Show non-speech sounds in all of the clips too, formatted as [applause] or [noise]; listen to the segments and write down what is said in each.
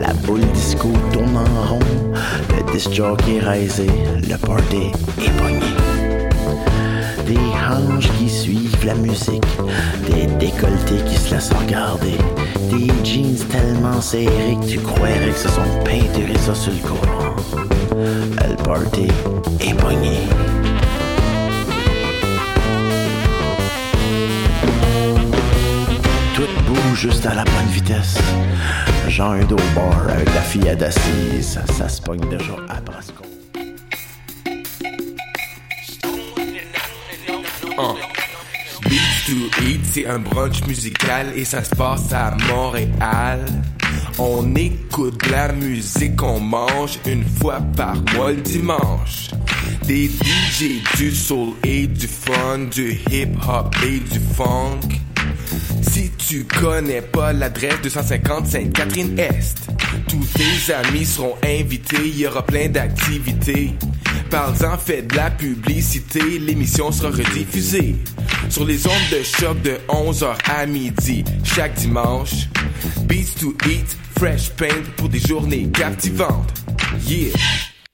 La boule disco tourne en rond. Le disc jockey raisé. Le party est pogné. Des hanches qui suivent la musique. Des décolletés qui se laissent regarder. Des jeans tellement serrés que tu croirais que se sont peinturés ça sur le courant. Le party est pogné. Tout bouge juste à la bonne vitesse. Genre un dos bar avec la fille assise. Ça se pogne déjà à Brasco. Beats to Eat, c'est un brunch musical et ça se passe à Montréal. On écoute la musique, on mange une fois par mois le dimanche. Des DJ du soul et du fun, du hip hop et du funk. Tu connais pas l'adresse 250 Sainte-Catherine-Est, tous tes amis seront invités, il y aura plein d'activités. Parle-en, fais de la publicité, l'émission sera rediffusée sur les ondes de choc de 11h à midi chaque dimanche. Beats to Eat, Fresh Paint pour des journées captivantes. Yeah!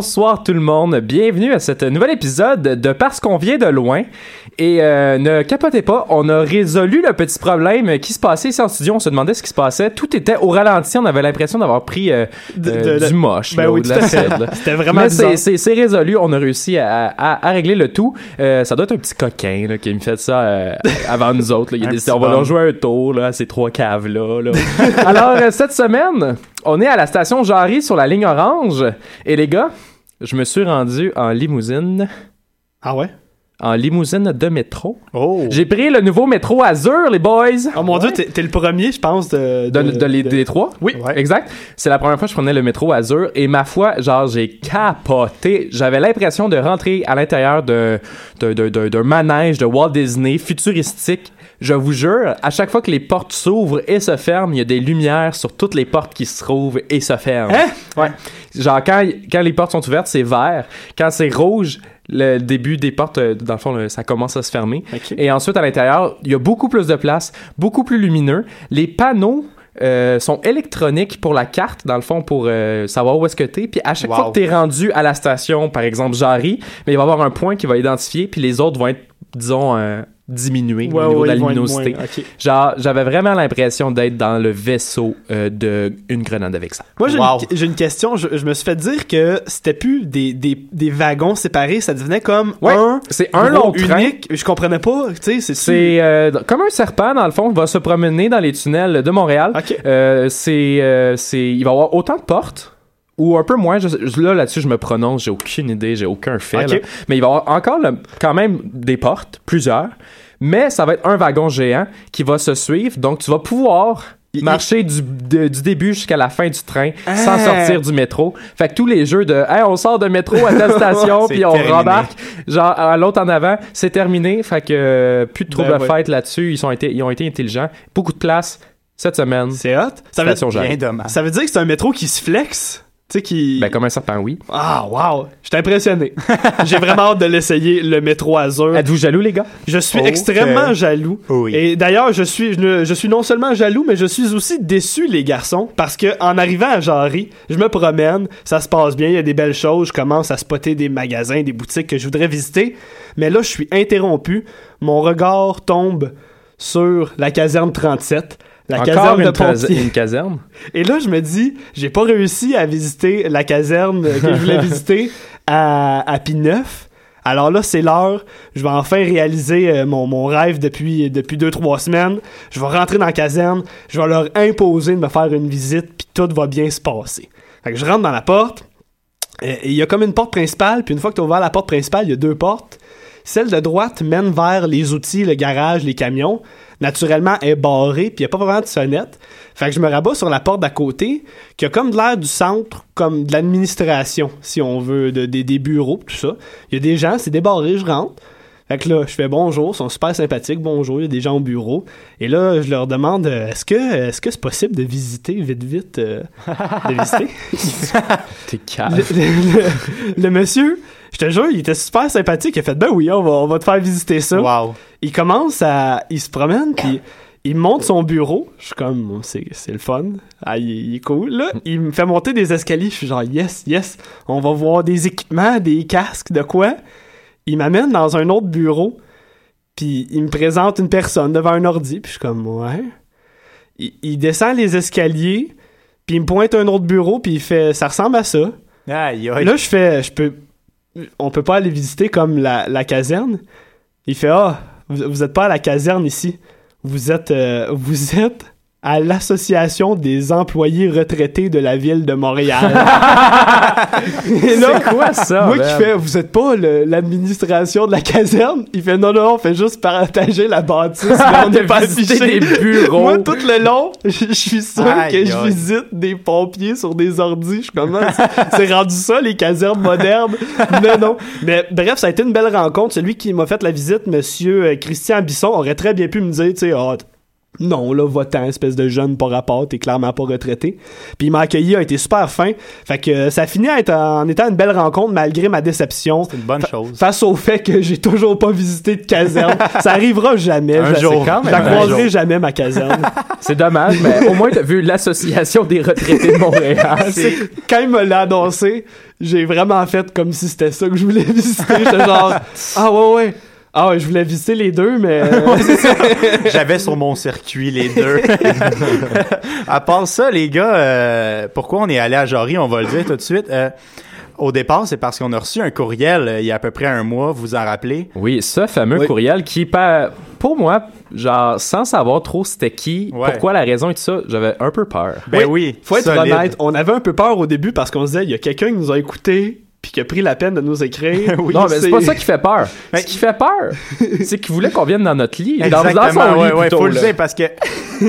Bonsoir tout le monde, bienvenue à cet nouvel épisode de Parce qu'on vient de loin. Et euh, ne capotez pas, on a résolu le petit problème qui se passait ici en studio. On se demandait ce qui se passait. Tout était au ralenti. On avait l'impression d'avoir pris euh, De- euh, de- du moche, Ben là, oui, ou de là. C'était vraiment Mais c'est- résolu. On a réussi à, à- à régler le tout. Ça doit être un petit coquin là, qui me fait ça avant nous autres. là. Il [laughs] a décidé, on va leur jouer un tour là, à ces trois caves-là. là. [laughs] Alors, cette semaine, on est à la station Jarry sur la ligne orange. Et les gars, je me suis rendu en limousine. Ah ouais? En limousine de métro. Oh! J'ai pris le nouveau métro Azur, les boys. Oh mon dieu, t'es t'es le premier, je pense, de... De, de les, des trois? Oui, Ouais. exact. C'est la première fois que je prenais le métro Azur et ma foi, genre, j'ai capoté. J'avais l'impression de rentrer à l'intérieur d'un manège de Walt Disney futuristique. Je vous jure, à chaque fois que les portes s'ouvrent et se ferment, il y a des lumières sur toutes les portes qui se trouvent et se ferment. Hein? Ouais. Genre, quand, quand les portes sont ouvertes, c'est vert. Quand c'est rouge, le début des portes, euh, dans le fond, ça commence à se fermer. Et ensuite, à l'intérieur, il y a beaucoup plus de place, beaucoup plus lumineux. Les panneaux euh, sont électroniques pour la carte, dans le fond, pour euh, savoir où est-ce que t'es. Puis à chaque Wow. fois que t'es rendu à la station, par exemple, Jarry, mais il va y avoir un point qui va identifier, puis les autres vont être, disons, euh, Ouais, au niveau ouais, de la luminosité. moins. Genre, j'avais vraiment l'impression d'être dans le vaisseau euh, de une grenade avec ça. Moi, j'ai Wow. une, question. Je, je me suis fait dire que c'était plus des, des, des wagons séparés, ça devenait comme Ouais, un c'est un long train. unique. Je comprenais pas, tu sais, c'est C'est euh, comme un serpent, dans le fond, va se promener dans les tunnels de Montréal. Euh, c'est, euh, c'est, il va y avoir autant de portes. Ou un peu moins, je- là là-dessus je me prononce, j'ai aucune idée, j'ai aucun fait. Mais il va y avoir encore le- quand même des portes, plusieurs. Mais ça va être un wagon géant qui va se suivre, donc tu vas pouvoir marcher du, de- du début jusqu'à la fin du train Ah. sans sortir du métro. Fait que tous les jeux de hey, on sort de métro à telle [laughs] station puis on terminé. rembarque genre à l'autre en avant, c'est terminé. Fait que euh, plus de troubles Ben de ouais. fête là-dessus, ils sont été ils ont été intelligents. Beaucoup de place cette semaine. C'est hot. Ça veut. Bien dommage. ça veut dire que c'est un métro qui se flex. Tu sais, qui. Ben comme un serpent oui. Ah, wow! Je suis impressionné. [laughs] J'ai vraiment hâte de l'essayer, le métro Azur. Êtes-vous jaloux les gars? Je suis extrêmement jaloux. Oui. Et d'ailleurs, je suis, je, je suis non seulement jaloux, mais je suis aussi déçu, les garçons, parce que en arrivant à Jarry, je me promène, ça se passe bien, il y a des belles choses, je commence à spotter des magasins, des boutiques que je voudrais visiter, mais là, je suis interrompu. Mon regard tombe sur la caserne 37. La Encore caserne une, de cas- pompiers. une caserne? Et là, je me dis, j'ai pas réussi à visiter la caserne que je voulais visiter [laughs] à, à P9. Alors là, c'est l'heure. Je vais enfin réaliser euh, mon, mon rêve depuis, depuis deux, trois semaines. Je vais rentrer dans la caserne. Je vais leur imposer de me faire une visite, puis tout va bien se passer. Fait que je rentre dans la porte. il y a comme une porte principale, puis une fois que tu as ouvert la porte principale, il y a deux portes. Celle de droite mène vers les outils, le garage, les camions. Naturellement, elle est barrée, puis il n'y a pas vraiment de sonnette. Fait que je me rabats sur la porte d'à côté, qui a comme de l'air du centre, comme de l'administration, si on veut, de, des, des bureaux, tout ça. Il y a des gens, c'est débarré, je rentre. Fait que là, je fais bonjour, ils sont super sympathiques, bonjour, il y a des gens au bureau. Et là, je leur demande, euh, est-ce que est-ce que c'est possible de visiter vite, vite, euh, de visiter? [laughs] [laughs] T'es calme. le, le- le- le monsieur, je te jure, il était super sympathique. Il a fait, ben oui, on va, on va te faire visiter ça. Wow. Il commence à. Il se promène, puis il monte son bureau. Je suis comme, c'est c'est le fun. Ah, il, il est cool, là. Il me fait monter des escaliers. Je suis genre, yes, yes. On va voir des équipements, des casques, de quoi. Il m'amène dans un autre bureau, puis il me présente une personne devant un ordi, puis je suis comme, ouais. Il, il descend les escaliers, puis il me pointe un autre bureau, puis il fait, ça ressemble à ça. Aïe, aïe. Là, je fais, je peux, on peut pas aller visiter comme la, la caserne. Il fait, ah, vous, vous êtes pas à la caserne ici. Vous êtes, euh, vous êtes à l'association des employés retraités de la ville de Montréal. [laughs] C'est quoi ça? moi qui fais, vous êtes pas l'administration de la caserne? Il fait, non, non, on fait juste partager la bâtisse, mais [laughs] on n'est pas affiché. des bureaux. Moi, tout le long, je suis sûr Aïe, que je visite des pompiers sur des ordis. Je suis comme, c'est rendu ça, les casernes modernes. non, non. Mais bref, ça a été une belle rencontre. Celui qui m'a fait la visite, monsieur euh, Christian Bisson, aurait très bien pu me dire, tu sais, t- non, là, va-t'en, espèce de jeune pas rapport, t'es clairement pas retraité. Puis il m'a accueilli, a été super fin. Fait que euh, ça a fini à être, en étant une belle rencontre, malgré ma déception. C'est une bonne Fa- chose. Face au fait que j'ai toujours pas visité de caserne. [laughs] ça arrivera jamais. Un je, jour. je quand même un croiserai jour. jamais, ma caserne. [laughs] C'est dommage, mais au moins t'as vu l'association des retraités de Montréal. [laughs] Quand il me l'a annoncé, j'ai vraiment fait comme si c'était ça que je voulais visiter. J'étais genre, ah ouais, ouais. Ah ouais, je voulais visiter les deux, mais. [laughs] J'avais sur mon circuit les deux. [laughs] à part ça, les gars, euh, pourquoi on est allé à Jory, on va le dire tout de suite. Euh, au départ, c'est parce qu'on a reçu un courriel euh, il y a à peu près un mois, vous vous en rappelez? Oui, ce fameux Oui. courriel qui, pour moi, genre, sans savoir trop c'était qui, Ouais. pourquoi la raison et tout ça, j'avais un peu peur. Ben oui, Faut être solide. honnête, on avait un peu peur au début parce qu'on se disait, il y a quelqu'un qui nous a écouté puis qui a pris la peine de nous écrire. [laughs] Oui, non, mais c'est pas ça [laughs] qui fait peur. Ce qui fait peur, [laughs] c'est qu'il voulait qu'on vienne dans notre lit. Dans, dans Exactement, son lit, ouais, ouais, plutôt, faut le dire parce que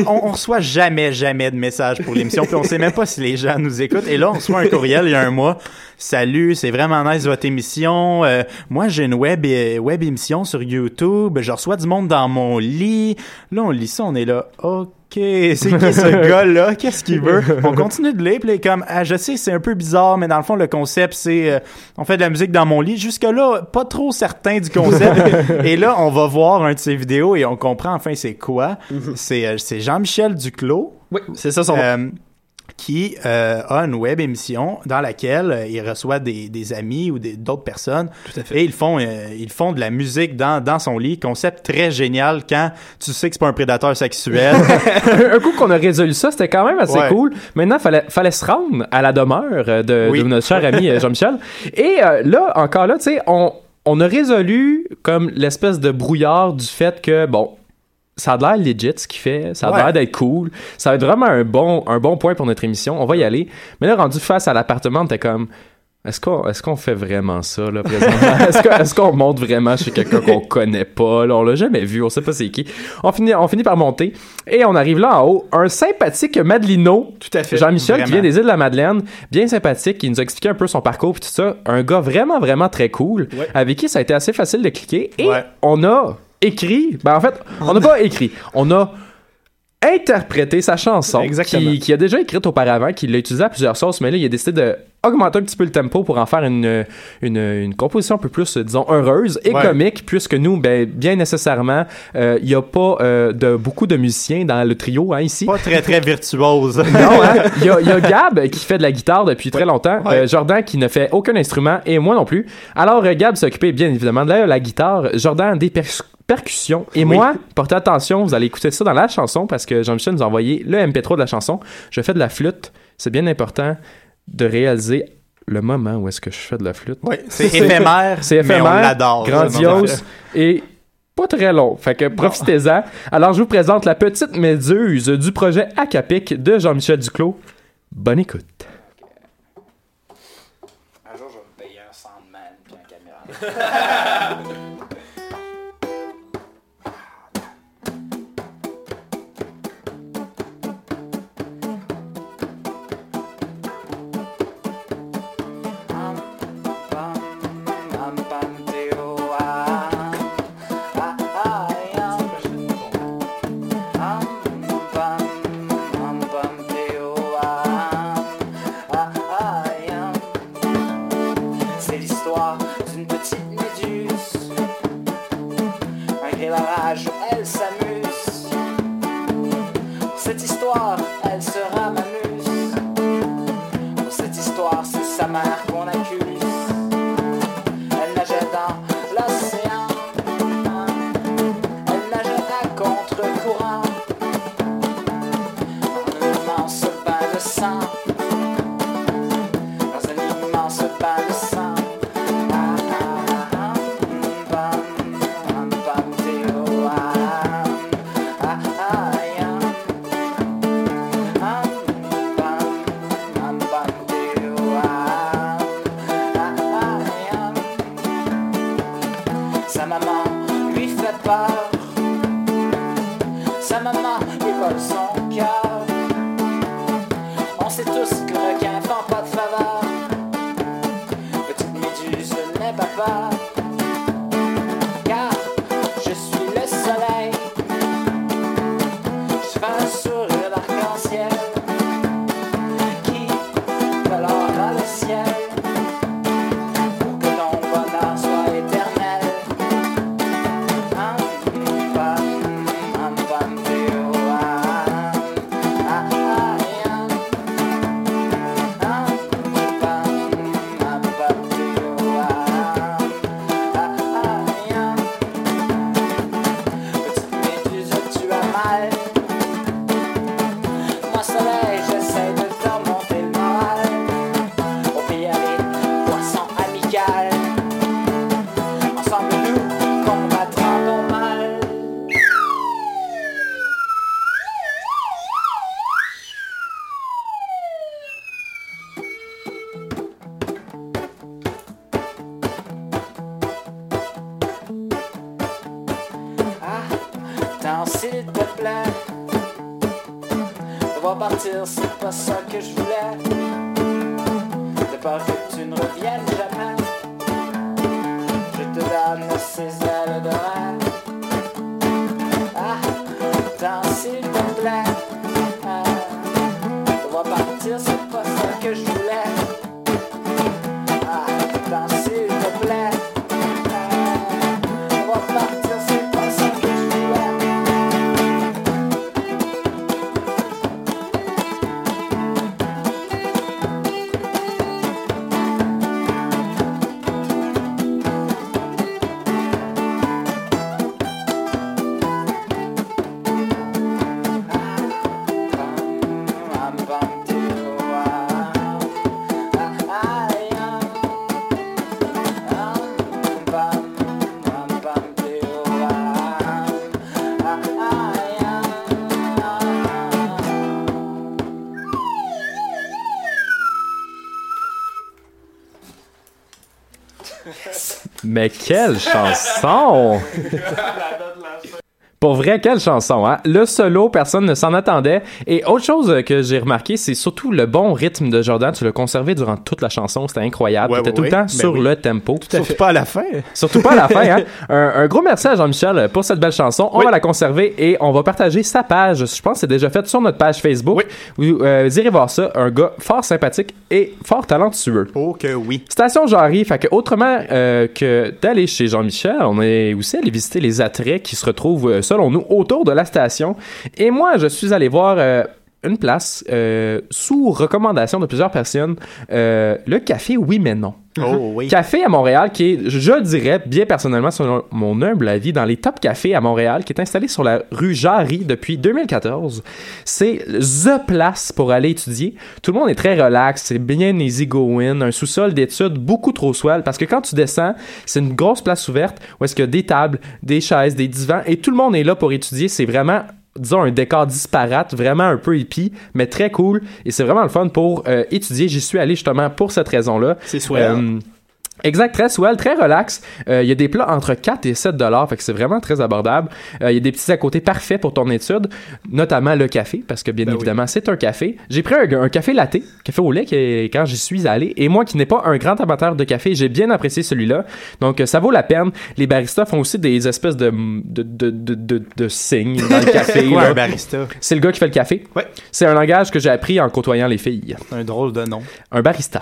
on, on reçoit jamais, jamais de messages pour l'émission, puis on sait même pas si les gens nous écoutent. Et là, on reçoit un courriel il y a un mois. Salut, c'est vraiment nice votre émission. Euh, moi, j'ai une web euh, web émission sur YouTube. Je reçois du monde dans mon lit. Là, on lit ça, on est là. Ok, c'est qui ce [laughs] gars-là? Qu'est-ce qu'il veut? On continue de lire, puis là, il est comme ah, je sais, c'est un peu bizarre, mais dans le fond, le concept, c'est euh, on fait de la musique dans mon lit. Jusque là, pas trop certain du concept. [laughs] et là, on va voir un de ses vidéos et on comprend enfin c'est quoi? C'est euh, c'est Jean-Michel Duclos. Oui, c'est ça son nom. Euh, qui euh, a une web émission dans laquelle euh, il reçoit des, des amis ou d'autres personnes Tout à fait. et ils font euh, ils font de la musique dans, dans son lit concept très génial quand tu sais que c'est pas un prédateur sexuel [laughs] [laughs] un coup qu'on a résolu ça, c'était quand même assez Ouais. cool. Maintenant, fallait fallait se rendre à la demeure de, Oui. de notre cher ami Jean-Michel. Et euh, là, encore là, tu sais, on on a résolu comme l'espèce de brouillard du fait que bon. Ça a l'air legit ce qu'il fait, ça a Ouais. l'air d'être cool, ça va être vraiment un bon, un bon point pour notre émission, on va y aller. Mais là, rendu face à l'appartement, t'es comme, Est-ce qu'on est-ce qu'on fait vraiment ça là présentement? [laughs] Est-ce qu'on monte vraiment chez quelqu'un qu'on [laughs] connaît pas là? On l'a jamais vu, on sait pas c'est qui. On finit on finit par monter et on arrive là en haut, un sympathique Madelino, Tout à fait. Jean-Michel qui vient des îles de la Madeleine, bien sympathique, qui nous a expliqué un peu son parcours et tout ça, un gars vraiment vraiment très cool Ouais. avec qui ça a été assez facile de cliquer et Ouais. on a écrit, ben en fait, on n'a pas écrit, on a interprété sa chanson qui, qui a déjà écrite auparavant, qu'il l'a utilisée à plusieurs sauces, mais là, il a décidé de augmenter un petit peu le tempo pour en faire une, une, une composition un peu plus, euh, disons, heureuse et Ouais. comique, puisque nous, ben, bien nécessairement, euh, il n'y a pas euh, de beaucoup de musiciens dans le trio hein, ici. Pas très, très virtuose. [laughs] Non, hein? Il y, a, il y a [laughs] Gab qui fait de la guitare depuis très longtemps, Ouais. euh, Jordan qui ne fait aucun instrument et moi non plus. Alors euh, Gab s'est occupé bien évidemment de la, la guitare, Jordan des pers- percussions et moi, portez attention, vous allez écouter ça dans la chanson parce que Jean-Michel nous a envoyé le MP3 de la chanson. Je fais de la flûte, c'est bien important de réaliser le moment où est-ce que je fais de la flûte. Oui, [laughs] c'est éphémère. C'est mais on éphémère, l'adore. grandiose et pas très long. Fait que profitez-en. Alors, je vous présente la petite méduse du projet Acapic de Jean-Michel Duclos. Bonne écoute. Un jour, je vais me payer un soundman puis un caméra. [laughs] Devoir partir, c'est pas ça que je voulais. De peur que tu ne reviennes jamais. Je te donne ces Mais quelle chanson! [laughs] Pour vrai, quelle chanson, hein? Le solo, personne ne s'en attendait. Et autre chose que j'ai remarqué, c'est surtout le bon rythme de Jordan. Tu l'as conservé durant toute la chanson. C'était incroyable. Ouais, T'étais ouais, tout le temps Ben sur oui. le tempo. Surtout pas à la fin. Surtout pas à la fin, hein? [laughs] Un, un gros merci à Jean-Michel pour cette belle chanson. On va la conserver et on va partager sa page. Je pense que c'est déjà fait sur notre page Facebook. Vous, euh, vous irez voir ça. Un gars fort sympathique et fort talentueux. Oh que oui. Station Jarry, fait que autrement euh, que d'aller chez Jean-Michel, on est aussi allé visiter les attraits qui se retrouvent, euh, selon nous, autour de la station? Et moi, je suis allé voir euh, une place euh, sous recommandation de plusieurs personnes, euh, le café Oui mais non. Oh [laughs] oui. Café à Montréal qui est, je le dirais, bien personnellement, selon mon humble avis, dans les top cafés à Montréal, qui est installé sur la rue Jarry depuis 2014. C'est the place pour aller étudier. Tout le monde est très relax, c'est bien easy going, un sous-sol d'études beaucoup trop swell, parce que quand tu descends, c'est une grosse place ouverte où est-ce qu'il y a des tables, des chaises, des divans, et tout le monde est là pour étudier. C'est vraiment disons un décor disparate, vraiment un peu hippie, mais très cool. Et c'est vraiment le fun pour euh, étudier. J'y suis allé justement pour cette raison-là. C'est swell. Euh, Exact, très swell, très relax. Euh, Il y a des plats entre 4 et 7 dollars, fait que c'est vraiment très abordable. Euh, Il y a des petits à côté parfaits pour ton étude, notamment le café, parce que bien Ben oui. évidemment, c'est un café. J'ai pris un, un café latte, café au lait, qui quand j'y suis allé. Et moi, qui n'ai pas un grand amateur de café, j'ai bien apprécié celui-là. Donc, euh, ça vaut la peine. Les baristas font aussi des espèces de, de, de, de, de- signes dans le café. [laughs] Quoi, un barista? C'est le gars qui fait le café. Ouais. C'est un langage que j'ai appris en côtoyant les filles. Un drôle de nom. Un barista.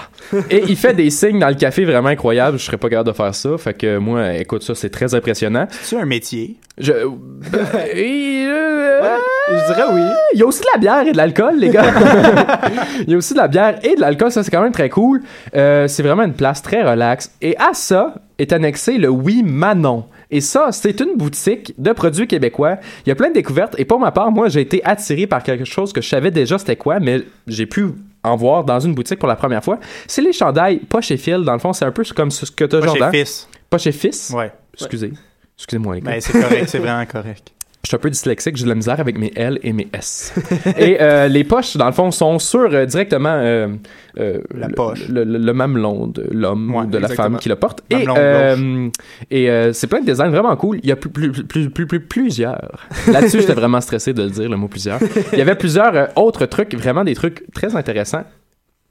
Et il fait des signes dans le café vraiment incroyables. Je serais pas capable de faire ça. Fait que moi, écoute, ça, c'est très impressionnant. C'est un métier. Je. [laughs] ben, et, euh, Je dirais oui. Il y a aussi de la bière et de l'alcool, les gars. [laughs] Il y a aussi de la bière et de l'alcool, ça c'est quand même très cool. Euh, c'est vraiment une place très relax. Et à ça est annexé le Oui Manon. Et ça, c'est une boutique de produits québécois. Il y a plein de découvertes. Et pour ma part, moi, j'ai été attiré par quelque chose que je savais déjà c'était quoi, mais j'ai pu en voir dans une boutique pour la première fois. C'est les chandails pas chez Phil. Dans le fond, c'est un peu comme ce que tu as Pas Jordan. chez Fils. Pas chez Fils? Ouais. Excusez. Excusez-moi, les gars. Ben, c'est correct, c'est vraiment correct. Je suis un peu dyslexique, j'ai de la misère avec mes L et mes S. [laughs] et euh, les poches, dans le fond, sont sur euh, directement euh, La le- poche. Le, le- le mamelon de l'homme Ouais, ou de la femme qui le porte. Et, Mamelon et c'est plein de designs vraiment cool. Il y a plus, plus, plus, plus, plus- plusieurs. Là-dessus, j'étais vraiment stressé de le dire, le mot plusieurs. Il y avait plusieurs autres trucs, vraiment des trucs très intéressants.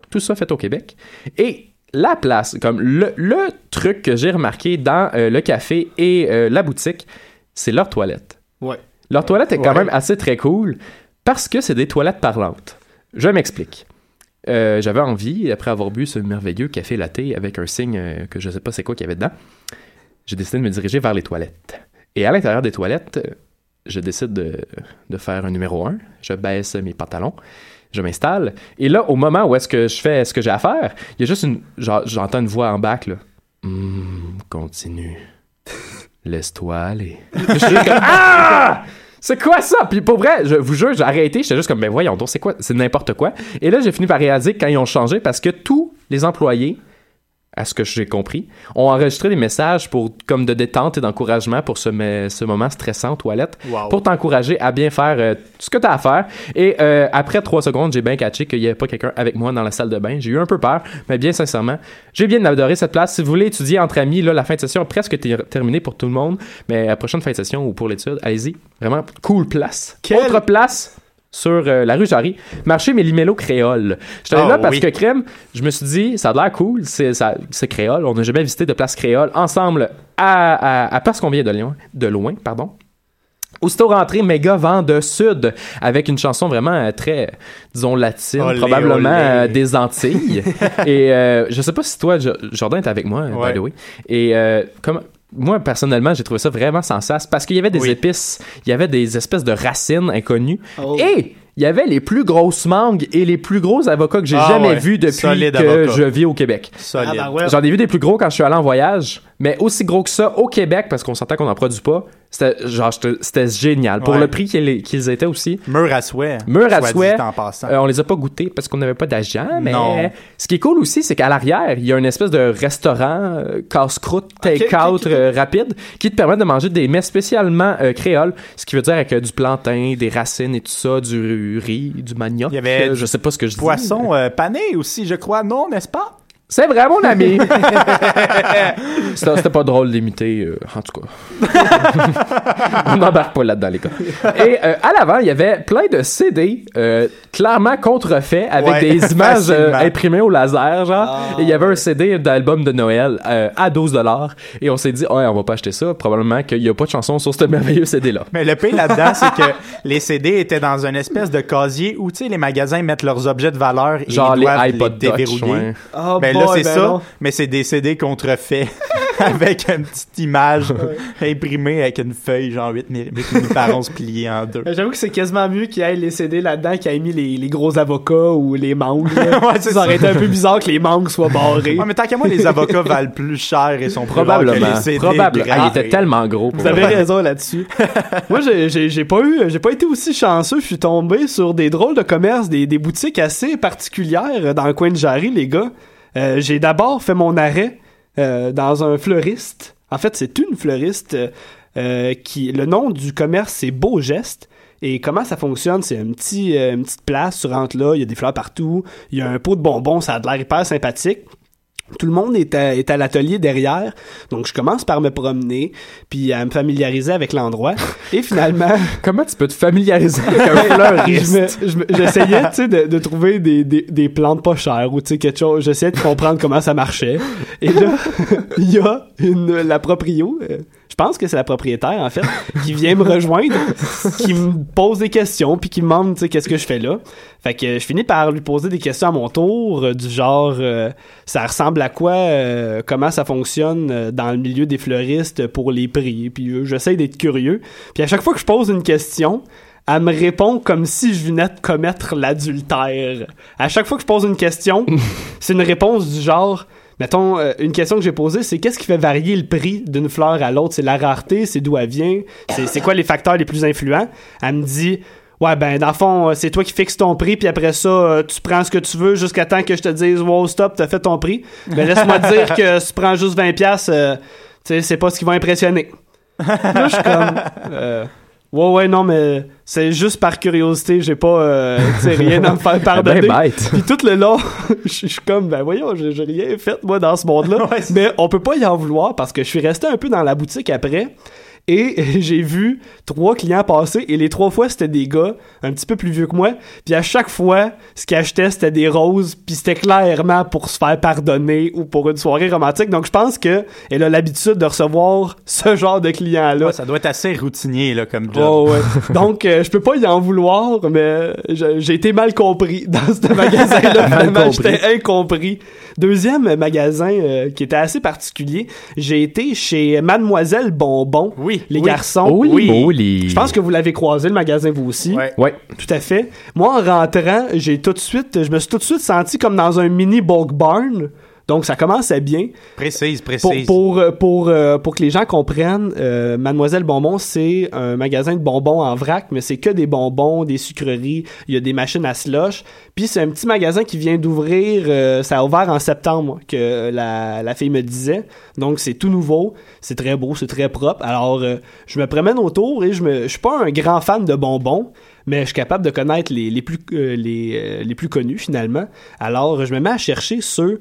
Tout ça fait au Québec. Et la place, comme le, le truc que j'ai remarqué dans le café et la boutique, c'est leur toilette. Ouais. Leur toilette est quand Ouais. même assez très cool parce que c'est des toilettes parlantes. Je m'explique. Euh, J'avais envie, après avoir bu ce merveilleux café latte avec un signe euh, que je sais pas c'est quoi qu'il y avait dedans, j'ai décidé de me diriger vers les toilettes. Et à l'intérieur des toilettes, euh, je décide de, de faire un numéro 1. Je baisse mes pantalons. Je m'installe. Et là, au moment où est-ce que je fais ce que j'ai à faire, il y a juste une. J'entends une voix en bac, là. Hum, continue. Laisse-toi aller. [laughs] Je suis ah! C'est quoi ça? Puis pour vrai, je vous jure, j'ai arrêté. J'étais juste comme, ben voyons donc, c'est quoi? C'est n'importe quoi. Et là, j'ai fini par réaliser quand ils ont changé parce que tous les employés, à ce que j'ai compris, ont enregistré des messages pour, comme de détente et d'encouragement pour ce, me- ce moment stressant aux toilettes Wow. pour t'encourager à bien faire euh, ce que tu as à faire. Et euh, après trois secondes, j'ai bien catché qu'il n'y avait pas quelqu'un avec moi dans la salle de bain. J'ai eu un peu peur, mais bien sincèrement, j'ai bien adoré cette place. Si vous voulez étudier entre amis, là, la fin de session est presque ter- terminée pour tout le monde, mais la prochaine fin de session ou pour l'étude, allez-y. Vraiment cool place. Quelle- Autre place sur euh, la rue Jarry, marché Mélimélo créole. J'étais Oh, là parce oui. que crème, je me suis dit, ça a l'air cool, c'est ça- c'est créole. On n'a jamais visité de place créole ensemble à, à, à parce qu'on vient de loin, de loin, pardon. Aussitôt rentré, méga vent de sud, avec une chanson vraiment euh, très, disons, latine, Olé, probablement olé. euh, des Antilles. [laughs] Et euh, je sais pas si toi, Jo- Jordan est avec moi, Ouais. by the way. Et euh, comme moi, personnellement, j'ai trouvé ça vraiment sensace parce qu'il y avait des Oui. épices, il y avait des espèces de racines inconnues. Oh. Et il y avait les plus grosses mangues et les plus gros avocats que j'ai Ah jamais ouais. vus depuis que avocat. je vis au Québec. Ah, bah ouais. J'en ai vu des plus gros quand je suis allé en voyage, mais aussi gros que ça au Québec, parce qu'on s'entend qu'on n'en produit pas. C'était genre, c'était génial. Pour Ouais. le prix qu'ils qu'ils étaient aussi. Mur à souhait. Mur à souhait. dit en passant. Euh, on les a pas goûtés parce qu'on n'avait pas d'argent, mais Non. ce qui est cool aussi, c'est qu'à l'arrière, il y a une espèce de restaurant euh, casse-croûte, take-out euh, rapide qui te permet de manger des mets spécialement euh, créoles, ce qui veut dire avec du plantain, des racines et tout ça, du riz, du manioc. Il y avait je sais pas ce que je dis. Poisson pané aussi, je crois. Non, n'est-ce pas? C'est vrai, mon ami. [laughs] C'était c'était pas drôle d'imiter, euh, en tout cas. [laughs] On n'embarque pas là-dedans, les gars. Et euh, à l'avant, il y avait plein de CD euh, clairement contrefaits avec Ouais, des images euh, imprimées au laser, genre. Et il y avait un CD d'album de Noël euh, à 12 Et on s'est dit, ouais, on va pas acheter ça. Probablement qu'il y a pas de chanson sur ce merveilleux CD-là. Mais le pire là-dedans, c'est que les CD étaient dans une espèce de casier où, tu sais, les magasins mettent leurs objets de valeur et Genre ils les doivent iPod les Touch, déverrouiller. ouais. Oh ben là, c'est ben ça, non. mais c'est des CD contrefaits [laughs] avec une petite image imprimée avec une feuille, genre 8 mm par 11 pliée en deux. J'avoue que c'est quasiment mieux qu'il y ait les CD là-dedans qu'il ait mis les, les gros avocats ou les mangues. [laughs] Ouais, ça aurait été un peu bizarre que les mangues soient barrées. Ouais, mais tant qu'à moi, les avocats valent plus cher et sont plus rares que Probablement. les CD Probablement. Ah, il gravés. était tellement gros. pour Vous avez raison là-dessus. [laughs] Moi, j'ai- j'ai j'ai pas eu, j'ai pas été aussi chanceux. Je suis tombé sur des drôles de commerces, des, des boutiques assez particulières dans le coin de Jarry, les gars. Euh, j'ai d'abord fait mon arrêt euh, dans un fleuriste. En fait, c'est une fleuriste euh, qui, le nom du commerce, c'est Beau Geste. Et comment ça fonctionne? C'est une petite place, tu rentres là, il y a des fleurs partout, il y a un pot de bonbons, ça a l'air hyper sympathique. Tout le monde est à, est à l'atelier derrière, donc je commence par me promener, puis à me familiariser avec l'endroit. Et finalement, [laughs] Comment tu peux te familiariser avec un [laughs] je fleuriste? je j'essayais, tu sais, de, de trouver des, des, des plantes pas chères ou tu sais quelque chose. J'essayais de comprendre comment ça marchait. Et là, [laughs] il y a une la proprio. euh, je pense que c'est la propriétaire en fait qui vient me rejoindre, qui me pose des questions puis qui me demande tu sais qu'est-ce que je fais là. Fait que je finis par lui poser des questions à mon tour euh, du genre euh, ça ressemble à quoi euh, comment ça fonctionne dans le milieu des fleuristes pour les prix? Puis j'essaie d'être curieux. Puis à chaque fois que je pose une question, elle me répond comme si je venais de commettre l'adultère. À chaque fois que je pose une question, c'est une réponse du genre Mettons, euh, une question que j'ai posée, c'est qu'est-ce qui fait varier le prix d'une fleur à l'autre? C'est la rareté, c'est d'où elle vient, c'est c'est quoi les facteurs les plus influents? Elle me dit, ouais, ben, dans le fond, euh, c'est toi qui fixes ton prix, puis après ça, euh, tu prends ce que tu veux jusqu'à temps que je te dise, wow, stop, t'as fait ton prix. Mais laisse-moi te [laughs] dire que si tu prends juste 20$, piastres, euh, tu sais, c'est pas ce qui va impressionner. Là, je suis comme, euh, ouais, ouais, non, mais c'est juste par curiosité, j'ai pas, euh, tu sais, rien à me faire [laughs] pardonner. Ben bête. Puis tout le long, [laughs] je suis comme, ben voyons, j'ai j'ai rien fait, moi, dans ce monde-là. [laughs] mais on peut pas y en vouloir parce que je suis resté un peu dans la boutique après. Et [laughs] j'ai vu trois clients passer et les trois fois c'était des gars un petit peu plus vieux que moi. Puis à chaque fois, ce qu'ils achetaient c'était des roses. Puis c'était clairement pour se faire pardonner ou pour une soirée romantique. Donc je pense que elle a l'habitude de recevoir ce genre de clients-là. Ouais, ça doit être assez routinier là, comme job. Oh, ouais. [laughs] Donc, euh, je peux pas y en vouloir, mais j'ai été mal compris dans ce Vraiment, compris. j'étais incompris. Deuxième magasin euh, qui était assez particulier, j'ai été chez Mademoiselle Bonbon. Oui, Les oui. garçons. Oui, Oui. Molly. Je pense que vous l'avez croisé, le magasin, vous aussi. Ouais. Ouais. Tout à fait. Moi, en rentrant, j'ai tout de suite, je me suis tout de suite senti comme dans un mini bulk barn. Donc, ça commençait bien. Précise, Pour, précise. pour, euh, pour, euh, pour que les gens comprennent, euh, Mademoiselle Bonbon, c'est un magasin de bonbons en vrac, mais c'est que des bonbons, des sucreries, il y a des machines à slush. Puis c'est un petit magasin qui vient d'ouvrir, euh, ça a ouvert en septembre, que la, la fille me disait. Donc c'est tout nouveau, c'est très beau, c'est très propre. Alors je me promène autour et je me je suis pas un grand fan de bonbons, mais je suis capable de connaître les, les plus les, les plus connus finalement. Alors je me mets à chercher ceux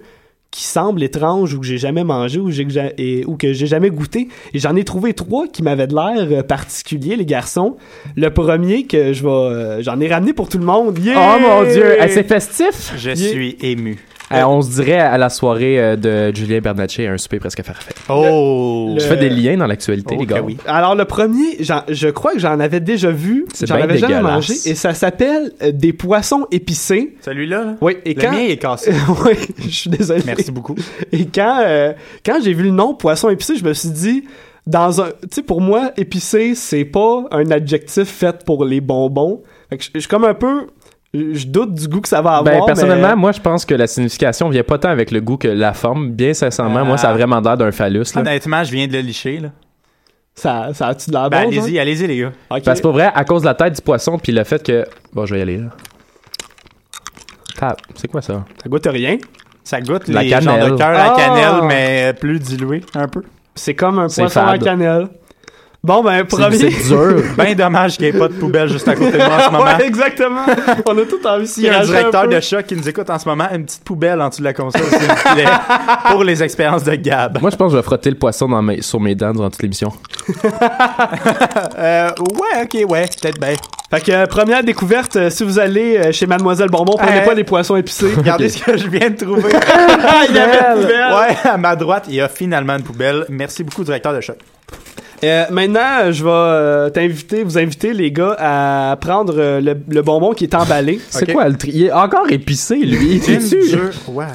qui semblent étranges ou que j'ai jamais mangé ou, j'ai- que j'ai- et- ou que j'ai jamais goûté. Et j'en ai trouvé trois qui m'avaient de l'air euh, particulier, les garçons. Le premier que je vais, euh, j'en ai ramené pour tout le monde. Yeah! Oh mon dieu, c'est festif. Je Yeah. suis ému. Eh, on se dirait à la soirée euh, de Julien Bernatchez, un souper presque parfait. Oh! le- Je fais des liens dans l'actualité, Oh, les gars. que oui. Alors le premier, je crois que j'en avais déjà vu, C'est j'en avais jamais mangé, et ça s'appelle euh, des poissons épicés. Celui-là, là? Oui, et Le quand... mien est cassé. [laughs] oui, je suis désolé. Merci beaucoup. Et quand, euh, quand j'ai vu le nom poisson épicé, je me suis dit, dans un, tu sais, pour moi, épicé, c'est pas un adjectif fait pour les bonbons. Fait que je suis comme un peu, je doute du goût que ça va avoir. Ben, personnellement, mais- moi, je pense que la signification vient pas tant avec le goût que la forme. Bien sincèrement, Ah. moi, ça a vraiment l'air d'un phallus. Là. Honnêtement, je viens de le licher, là. ça, ça a-tu de la Ben, bonne, allez-y, allez-y, les gars. Parce que c'est pas vrai, à cause de la tête du poisson, puis le fait que. Bon, je vais y aller, là. Tab, c'est quoi ça? Ça goûte rien. Ça goûte La les genres cannelle. de cœur à Ah! cannelle, mais plus dilué, un peu. C'est comme un poisson à cannelle. Bon, ben, premier. C'est dur. [laughs] Ben dommage qu'il n'y ait pas de poubelle juste à côté de moi en ce [laughs] moment. ouais, exactement. On a tout envie de S'il y a un directeur de choc qui nous écoute en ce moment, une petite poubelle en dessous de la console, s'il vous plaît, [laughs] pour les expériences de Gab. Moi, je pense que je vais frotter le poisson dans mes- sur mes dents durant toute l'émission. Euh, ouais, ok, ouais, peut-être bien. Fait que, euh, première découverte, euh, si vous allez euh, chez Mademoiselle Bonbon, prenez pas les poissons épicés. Regardez ce que je viens de trouver. il y avait une poubelle. Ouais, à ma droite, il y a finalement une poubelle. Merci beaucoup, directeur de choc. Euh, maintenant, je vais euh, t'inviter, vous inviter, les gars, à prendre euh, le, le bonbon qui est emballé. [laughs] C'est quoi le tri? Il est encore épicé, lui. [laughs]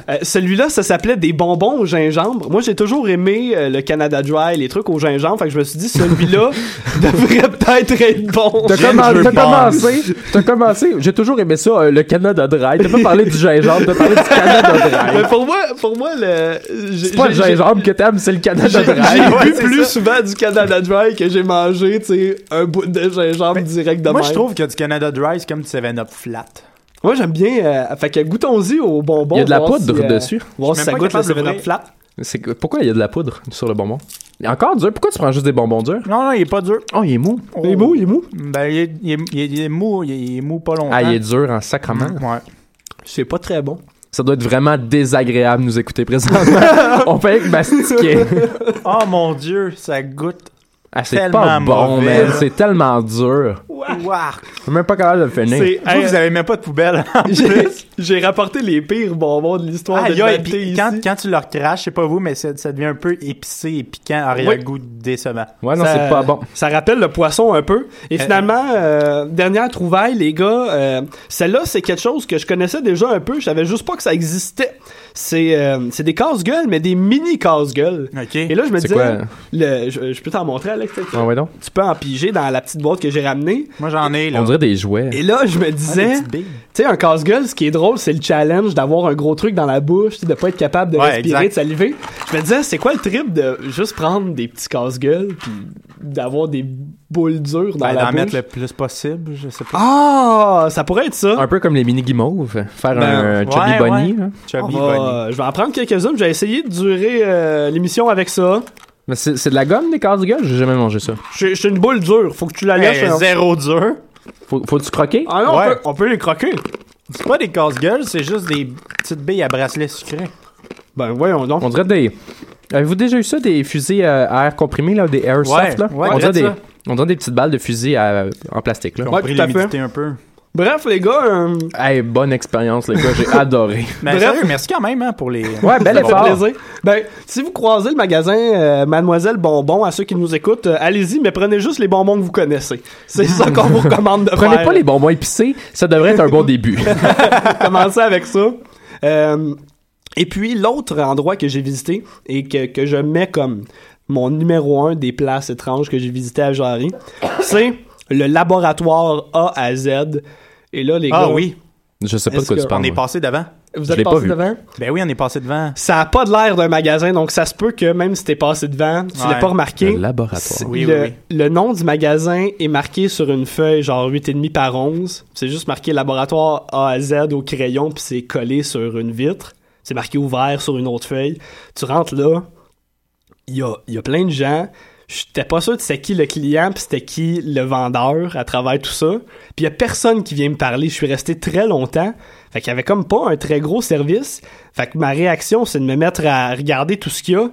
Euh, Celui-là, ça s'appelait des bonbons au gingembre. Moi, j'ai toujours aimé euh, le Canada Dry, les trucs au gingembre. Fait que je me suis dit, celui-là [laughs] devrait peut-être être bon. T'as commencé, t'as commencé, j'ai toujours aimé ça, euh, le Canada Dry. T'as pas parlé du gingembre, t'as parlé du Canada Mais Dry. pour moi, pour moi, le. C'est pas le gingembre que t'aimes, c'est le Canada Dry. j'ai Ouais, bu plus ça. souvent du Canada Dry que j'ai mangé, tu sais, un bout de gingembre direct de Moi, je trouve que du Canada Dry, c'est comme du 7-Up flat. Moi, j'aime bien. euh, fait que goûtons-y au bonbon. Il y a de la poudre si, euh, dessus. Voir si ça goûte pas le capable 7 Up d'ouvrir. flat. C'est que- pourquoi il y a de la poudre sur le bonbon? Il est encore dur. Pourquoi tu prends juste des bonbons durs? Non, non, il est pas dur. Oh, il est mou. Il est mou, il est mou. Ben, il est, il est- il est- il est mou, il est, il est mou pas longtemps. Ah, il est dur en sacrement. Ouais. C'est pas très bon. Ça doit être vraiment désagréable de nous écouter présentement. [laughs] On fait avec mastiquer. Oh mon dieu, ça goûte. Ah, c'est Tellement pas bon, man. C'est tellement dur. Wow. Je suis même pas capable de le finir. C'est- Vous, vous avez même pas de poubelle en [laughs] J'ai plus. j'ai rapporté les pires bonbons de l'histoire de l'humanité puis ici. quand, quand tu leur craches, je sais pas vous, mais ça, ça devient un peu épicé et piquant, arrière-goût décevant. Ouais, non, Ça- c'est pas bon. Ça rappelle le poisson un peu. Et finalement, euh, dernière trouvaille, les gars, euh, celle-là, c'est quelque chose que je connaissais déjà un peu. Je savais juste pas que ça existait. C'est euh, c'est des casse-gueules, mais des mini casse-gueules. Et là, je me disais, quoi? le, je, je peux t'en montrer, Alex. Ah ouais, donc? Tu peux en piger dans la petite boîte que j'ai ramenée. Moi, j'en ai, là. On dirait des jouets. Et là, je me disais, tu sais, un casse-gueule, ce qui est drôle, c'est le challenge d'avoir un gros truc dans la bouche, de pas être capable de Ouais, respirer, exact. de saliver. Je me disais, c'est quoi le trip de juste prendre des petits casse-gueules puis d'avoir des boules dures dans Ben, la d'en bouche? mettre le plus possible, je sais pas. Ah, ça pourrait être ça. Un peu comme les mini guimauves. Faire Ben, un chubby ouais, bunny. ouais. là. On Chubby va- bunny. je vais en prendre quelques-uns. Je vais essayer de durer euh, l'émission avec ça. Mais c'est c'est de la gomme, des casse-gueules? J'ai jamais mangé ça? Suis une boule dure. Faut que tu la lèches. Hey, hein. zéro dur. Faut- Faut-tu croquer? Ah non, on, Ouais. peut, on peut les croquer. C'est pas des casse-gueules, c'est juste des petites billes à bracelet sucré. Ben voyons donc. On dirait des. Avez-vous déjà eu ça, des fusils euh, à air comprimé, là, des airsoft, Ouais, là? ouais, on, dirait des, ça. On dirait des petites balles de fusil à- en plastique, là. Ont Ouais, pris tout à fait. l'humidité un peu. Bref, les gars, euh, Hey, bonne expérience, les gars, j'ai [laughs] adoré. Mais Bref. sérieux, merci quand même hein, pour les. Ouais, bel effort. plaisir. Ben, si vous croisez le magasin euh, Mademoiselle Bonbon, à ceux qui nous écoutent, euh, allez-y, mais prenez juste les bonbons que vous connaissez. C'est ça qu'on vous recommande de Prenez faire. pas les bonbons épicés, ça devrait être un bon début. [laughs] Commencez avec ça. Euh, et puis, l'autre endroit que j'ai visité et que, que je mets comme mon numéro un des places étranges que j'ai visité à Jarry, c'est le laboratoire A à Z. Et là, les Ah gars, oui, Je sais pas de quoi que tu on parles. est moi. passé devant. vous je êtes passé vu. devant? Ben oui, on est passé devant. Ça a pas de l'air d'un magasin, donc ça se peut que même si t'es passé devant, tu l'as pas remarqué. Le laboratoire. C'est- Oui, le, oui, le nom du magasin est marqué sur une feuille genre 8,5 par 11. C'est juste marqué laboratoire A à Z au crayon, puis c'est collé sur une vitre. C'est marqué ouvert sur une autre feuille. Tu rentres là, il y a, y a plein de gens. J'étais pas sûr de c'était qui le client, puis c'était qui le vendeur à travers tout ça. Puis il y a personne qui vient me parler. Je suis resté très longtemps. Fait qu'il avait comme pas un très gros service. Fait que ma réaction, c'est de me mettre à regarder tout ce qu'il y a.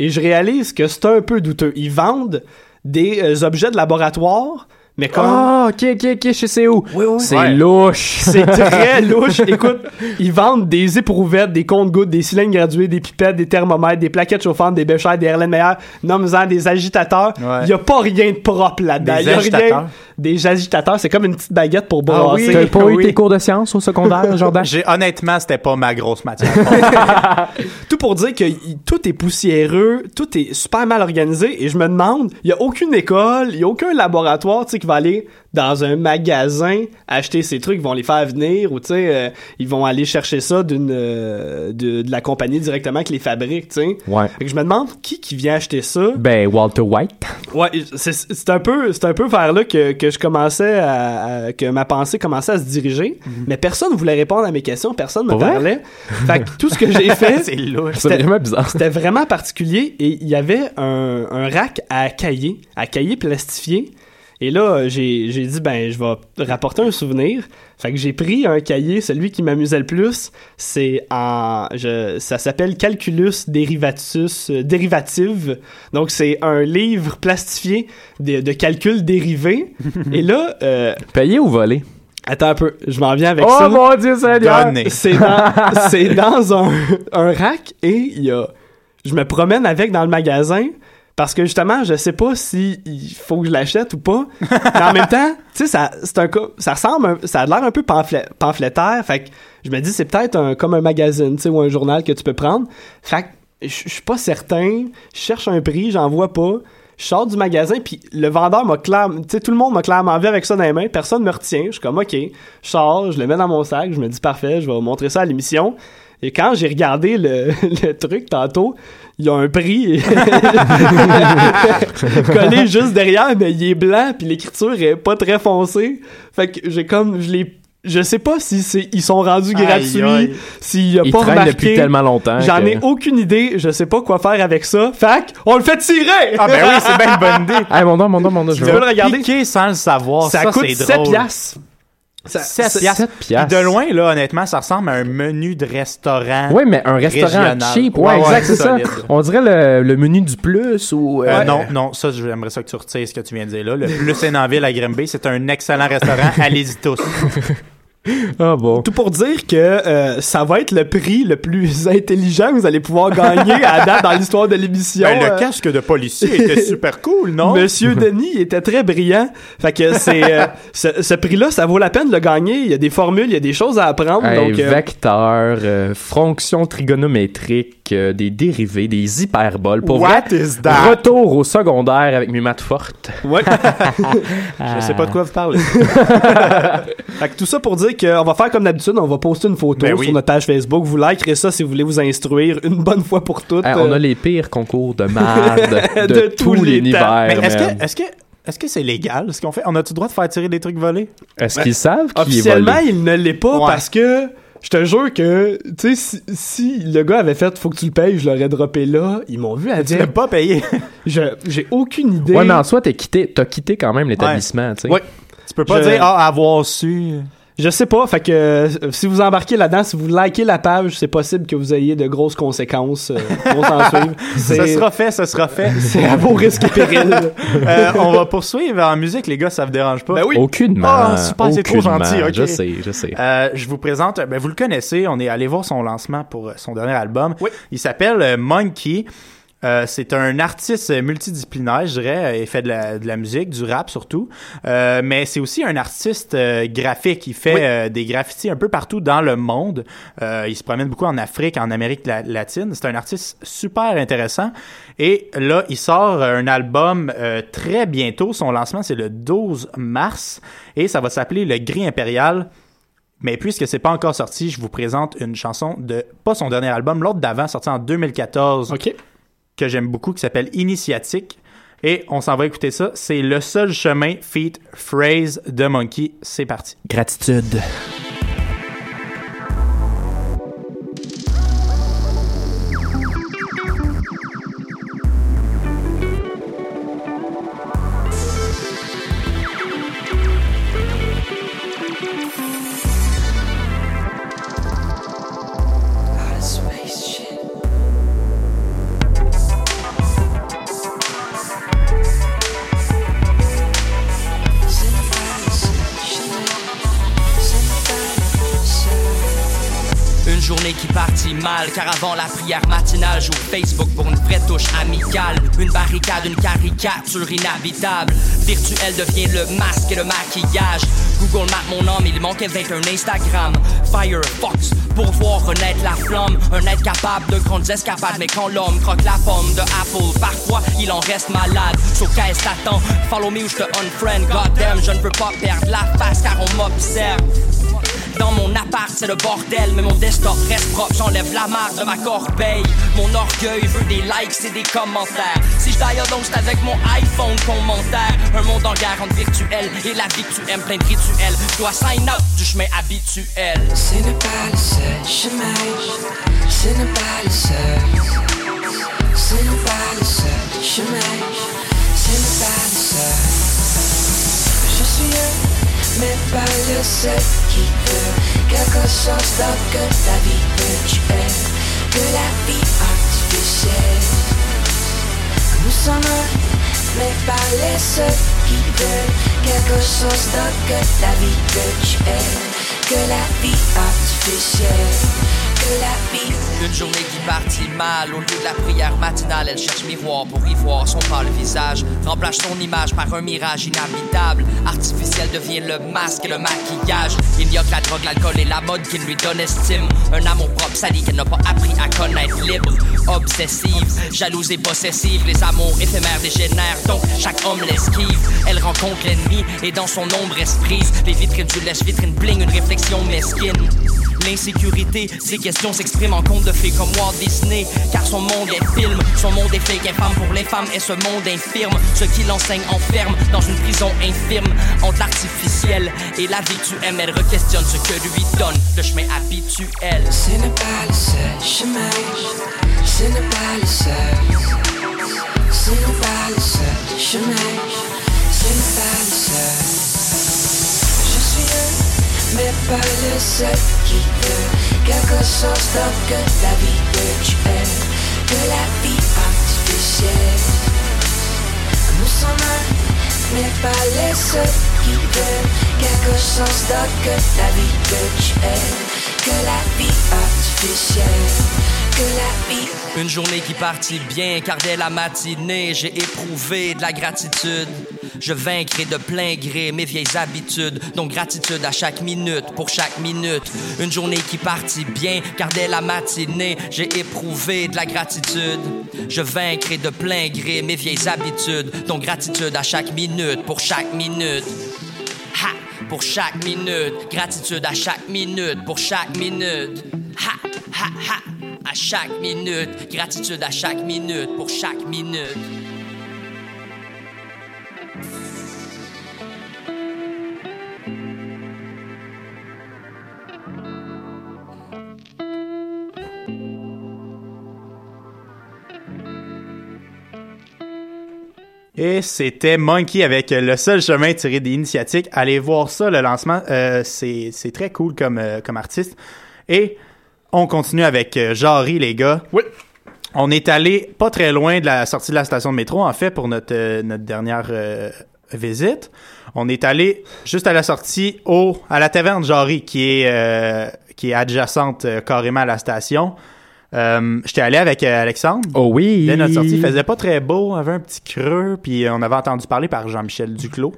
Et je réalise que c'est un peu douteux. Ils vendent des euh, objets de laboratoire, mais comme... Ah, ok, ok, ok, je sais où. C'est Ouais. louche. [laughs] C'est très louche. [laughs] Écoute, ils vendent des éprouvettes, des comptes-gouttes, des cylindres gradués, des pipettes, des thermomètres, des plaquettes chauffantes, des béchères, des Erlen Meyer, nomme-en des agitateurs. Il Ouais. y a pas rien de propre là-dedans. Des rien-? Des agitateurs, c'est comme une petite baguette pour Ah brasser. oui. T'as pas eu oui. tes cours de sciences au secondaire, [laughs] Jordan? J'ai honnêtement, c'était pas ma grosse matière. [laughs] Tout pour dire que y- tout est poussiéreux, tout est super mal organisé et je me demande, il y a aucune école, il y a aucun laboratoire, tu sais, qui va aller dans un magasin acheter ces trucs, ils vont les faire venir ou tu sais, euh, ils vont aller chercher ça d'une euh, de, de la compagnie directement qui les fabrique, tu sais. Ouais. Fait que je me demande qui qui vient acheter ça. Ben, Walter White. Ouais, c'est un peu c'est un peu vers là que, que je commençais à, à- que ma pensée commençait à se diriger, mais personne voulait répondre à mes questions, personne me vrai? parlait. [laughs] fait que tout ce que j'ai fait [laughs] C'était- vraiment bizarre. c'était vraiment particulier et il y avait un, un rack à cahiers, à cahiers plastifiés. Et là, euh, j'ai j'ai dit, ben, je vais rapporter un souvenir. Fait que j'ai pris un cahier, celui qui m'amusait le plus, c'est en, je, ça s'appelle Calculus Derivatus, euh, Dérivative. Donc, c'est un livre plastifié de, de calcul dérivé. [laughs] Et là, euh, Payé ou volé? attends un peu, je m'en viens avec oh ça. mon dieu, Seigneur! C'est dans, c'est dans un, un rack et il y a. Je me promène avec dans le magasin parce que justement, je sais pas si il faut que je l'achète ou pas. Mais en même temps, tu sais, ça, c'est un ça ressemble, ça a l'air un peu pamphlet, pamphlétaire. Fait que je me dis, c'est peut-être un, comme un magazine, tu sais, ou un journal que tu peux prendre. Fait que je je suis pas certain. Je cherche un prix, j'en vois pas. Je sors du magasin, puis le vendeur m'a clairement... Tu sais, tout le monde m'a clairement vu avec ça dans les mains. Personne me retient. Je suis comme, OK. Je sors, je le mets dans mon sac. Je me dis, parfait, je vais montrer ça à l'émission. Et quand j'ai regardé le, [laughs] le truc tantôt, il y a un prix [laughs] collé juste derrière, mais il est blanc, puis l'écriture est pas très foncée. Fait que j'ai comme... Je l'ai... Je sais pas si c'est ils sont rendus gratuits, s'il y a Il pas remarqué. depuis tellement longtemps. J'en que- ai aucune idée, je sais pas quoi faire avec ça. Fait que, on le fait tirer! Ah ben oui, c'est bien une bonne idée. Hey, mon don, mon don, mon don, je veux le regarder? Piquer sans le savoir, ça, ça, coûte c'est 7 drôle. piastres. Ça- 7 ça- piastres. 7 piastres. Puis de loin, là, honnêtement, ça ressemble à un menu de restaurant. Oui, mais un restaurant Régional. cheap. Ouais, Ouais, exact, ouais, c'est ça. On dirait le, le menu du plus ou. Euh, euh, non, non, ça, j'aimerais ça que tu retires ce que tu viens de dire là. Le Plus Hénanville à Grimby, c'est un excellent restaurant. [laughs] Allez-y tous. [laughs] Ah bon. Tout pour dire que euh, ça va être le prix le plus [laughs] intelligent que vous allez pouvoir gagner à date dans l'histoire de l'émission. Ben, le Euh, casque de policier était [laughs] super cool, non? Monsieur Denis était très brillant. Fait que c'est euh, ce, ce prix-là, ça vaut la peine de le gagner. Il y a des formules, il y a des choses à apprendre. Hey, donc, euh, vecteur, euh, fonction trigonométrique, euh, des dérivés, des hyperboles. Pour vrai, What is that? retour au secondaire avec mes maths fortes. ouais. [laughs] Je sais pas de quoi vous parlez. [laughs] Fait que tout ça pour dire qu'on va faire comme d'habitude, on va poster une photo Ben oui. sur notre page Facebook. Vous likerez ça si vous voulez vous instruire une bonne fois pour toutes. On Euh, a les pires concours de maths [laughs] de, De tout tous les l'univers. Est-ce que, est-ce que, est-ce que c'est légal ce qu'on fait? On a-tu le droit de faire tirer des trucs volés? Est-ce qu'ils savent qui est Officiellement, volé? il ne l'est pas Ouais. parce que je te jure que, tu sais, si, si le gars avait fait faut que tu le payes, je l'aurais droppé là. Ils m'ont vu à Tu dire, l'as pas payé. [laughs] je- j'ai aucune idée. Ouais, mais en soi, t'as quitté, t'as quitté quand même l'établissement, tu sais. Ouais. Tu peux pas Je- dire, ah, avoir su. Je sais pas, fait que euh, si vous embarquez là-dedans, si vous likez la page, c'est possible que vous ayez de grosses conséquences euh, [laughs] pour s'en suivre. Ça sera fait, ça sera fait. [laughs] C'est à vos risques et périls. [laughs] Euh, on va poursuivre en musique, les gars, ça vous dérange pas? Ben oui. Aucunement. Ah, super, c'est trop gentil, ok. Je sais, je sais. Euh, je vous présente, ben, vous le connaissez, on est allé voir son lancement pour son dernier album. Oui. Il s'appelle euh, Monkey. Euh, c'est un artiste multidisciplinaire, je dirais. Il fait de la, de la musique, du rap surtout. Euh, mais c'est aussi un artiste euh, graphique. Il fait Oui. des graffitis un peu partout dans le monde. Il se promène beaucoup en Afrique, en Amérique la- latine. C'est un artiste super intéressant. Et là, il sort un album très bientôt. Son lancement, c'est le 12 mars. Et ça va s'appeler Le Gris Impérial. Mais puisque c'est pas encore sorti, je vous présente une chanson de pas son dernier album, l'autre d'avant, sorti en 2014, OK. Que j'aime beaucoup, qui s'appelle Initiatique. Et on s'en va écouter ça. C'est le seul chemin feat phrase de Monkey. C'est parti. Gratitude. Mal, car avant la prière matinale, j'ouvre Facebook pour une vraie touche amicale. Une barricade, une caricature inhabitable. Virtuel devient le masque et le maquillage. Google Map mon âme, il manquait 21 Instagram. Firefox pour voir renaître la flamme. Un être capable de grandes escapades, mais quand l'homme croque la pomme de Apple, parfois il en reste malade. So qu'est-ce t'attends? Follow me ou je te unfriend. Goddamn, je ne veux pas perdre la face car on m'observe. Dans mon appart, c'est le bordel, mais mon desktop reste propre. J'enlève la marque de ma corbeille. Mon orgueil veut des likes et des commentaires. Si je d'ailleurs donc c'est avec mon iPhone commentaire. Un monde en guerre entre virtuel et la vie que tu aimes, plein de rituels. Je dois sign out du chemin habituel. Ce n'est pas le seul chemin, ce n'est pas le seul. Ce n'est pas le seul chemin, ce n'est pas le seul. Mais pas le seul qui veut quelque chose d'autre que la vie virtuelle, que la vie artificielle. Nous sommes un, mais pas les seuls qui veulent. Quelque chose d'autre que la vie virtuelle, que la vie artificielle, que la vie Une journée qui partit mal, au lieu de la prière matinale, elle cherche miroir pour y voir son pâle visage. Remplace son image par un mirage inhabitable. Artificiel devient le masque et le maquillage. Il n'y a que la drogue, l'alcool et la mode qui lui donnent estime. Un amour propre sali qu'elle n'a pas appris à connaître libre. Obsessive, jalouse et possessive, les amours éphémères dégénèrent, donc chaque homme l'esquive. Elle rencontre l'ennemi et dans son ombre esprise. Les vitrines du lèche vitrine bling, une réflexion mesquine. L'insécurité, ces questions s'expriment en contes de fées comme Walt Disney. Car son monde est film, son monde est fake, infâme pour les femmes et ce monde infirme. Ce qui l'enseigne enferme dans une prison infirme. Entre l'artificiel et la vie tu aimes, elle requestionne ce que lui donne le chemin habituel. Ce n'est pas le seul chemin, ce n'est pas le seul. Ce n'est pas le seul chemin, ce n'est pas le seul. Je suis un, mais pas le seul qui veut quelque chose d'autre que la vie virtuelle, que la vie artificielle. Nous sommes un, mais pas les seuls qui veulent. Quelque chose d'autre que la vie virtuelle, que la vie artificielle, Une journée qui partit bien, car dès la matinée, j'ai éprouvé de la gratitude. Je vaincrai de plein gré mes vieilles habitudes, donc gratitude à chaque minute, pour chaque minute. Une journée qui partit bien, car dès la matinée, j'ai éprouvé de la gratitude. Je vaincrai de plein gré mes vieilles habitudes, donc gratitude à chaque minute, pour chaque minute. Ha! Pour chaque minute, gratitude à chaque minute, pour chaque minute. Ha! Ha! Ha! À chaque minute, gratitude à chaque minute, pour chaque minute. Et c'était Monkey avec euh, le seul chemin tiré des initiatiques. Allez voir ça, le lancement. Euh, c'est très cool comme, euh, comme artiste. Et on continue avec euh, Jarry, les gars. Oui. On est allé pas très loin de la sortie de la station de métro, en fait, pour notre, euh, notre dernière euh, visite. On est allé juste à la sortie au, à la taverne Jarry, qui est, qui est adjacente carrément à la station. Euh, J'étais allé avec euh, Alexandre. Oh oui. Dès notre sortie, il faisait pas très beau, on avait un petit creux, puis on avait entendu parler par Jean-Michel Duclos,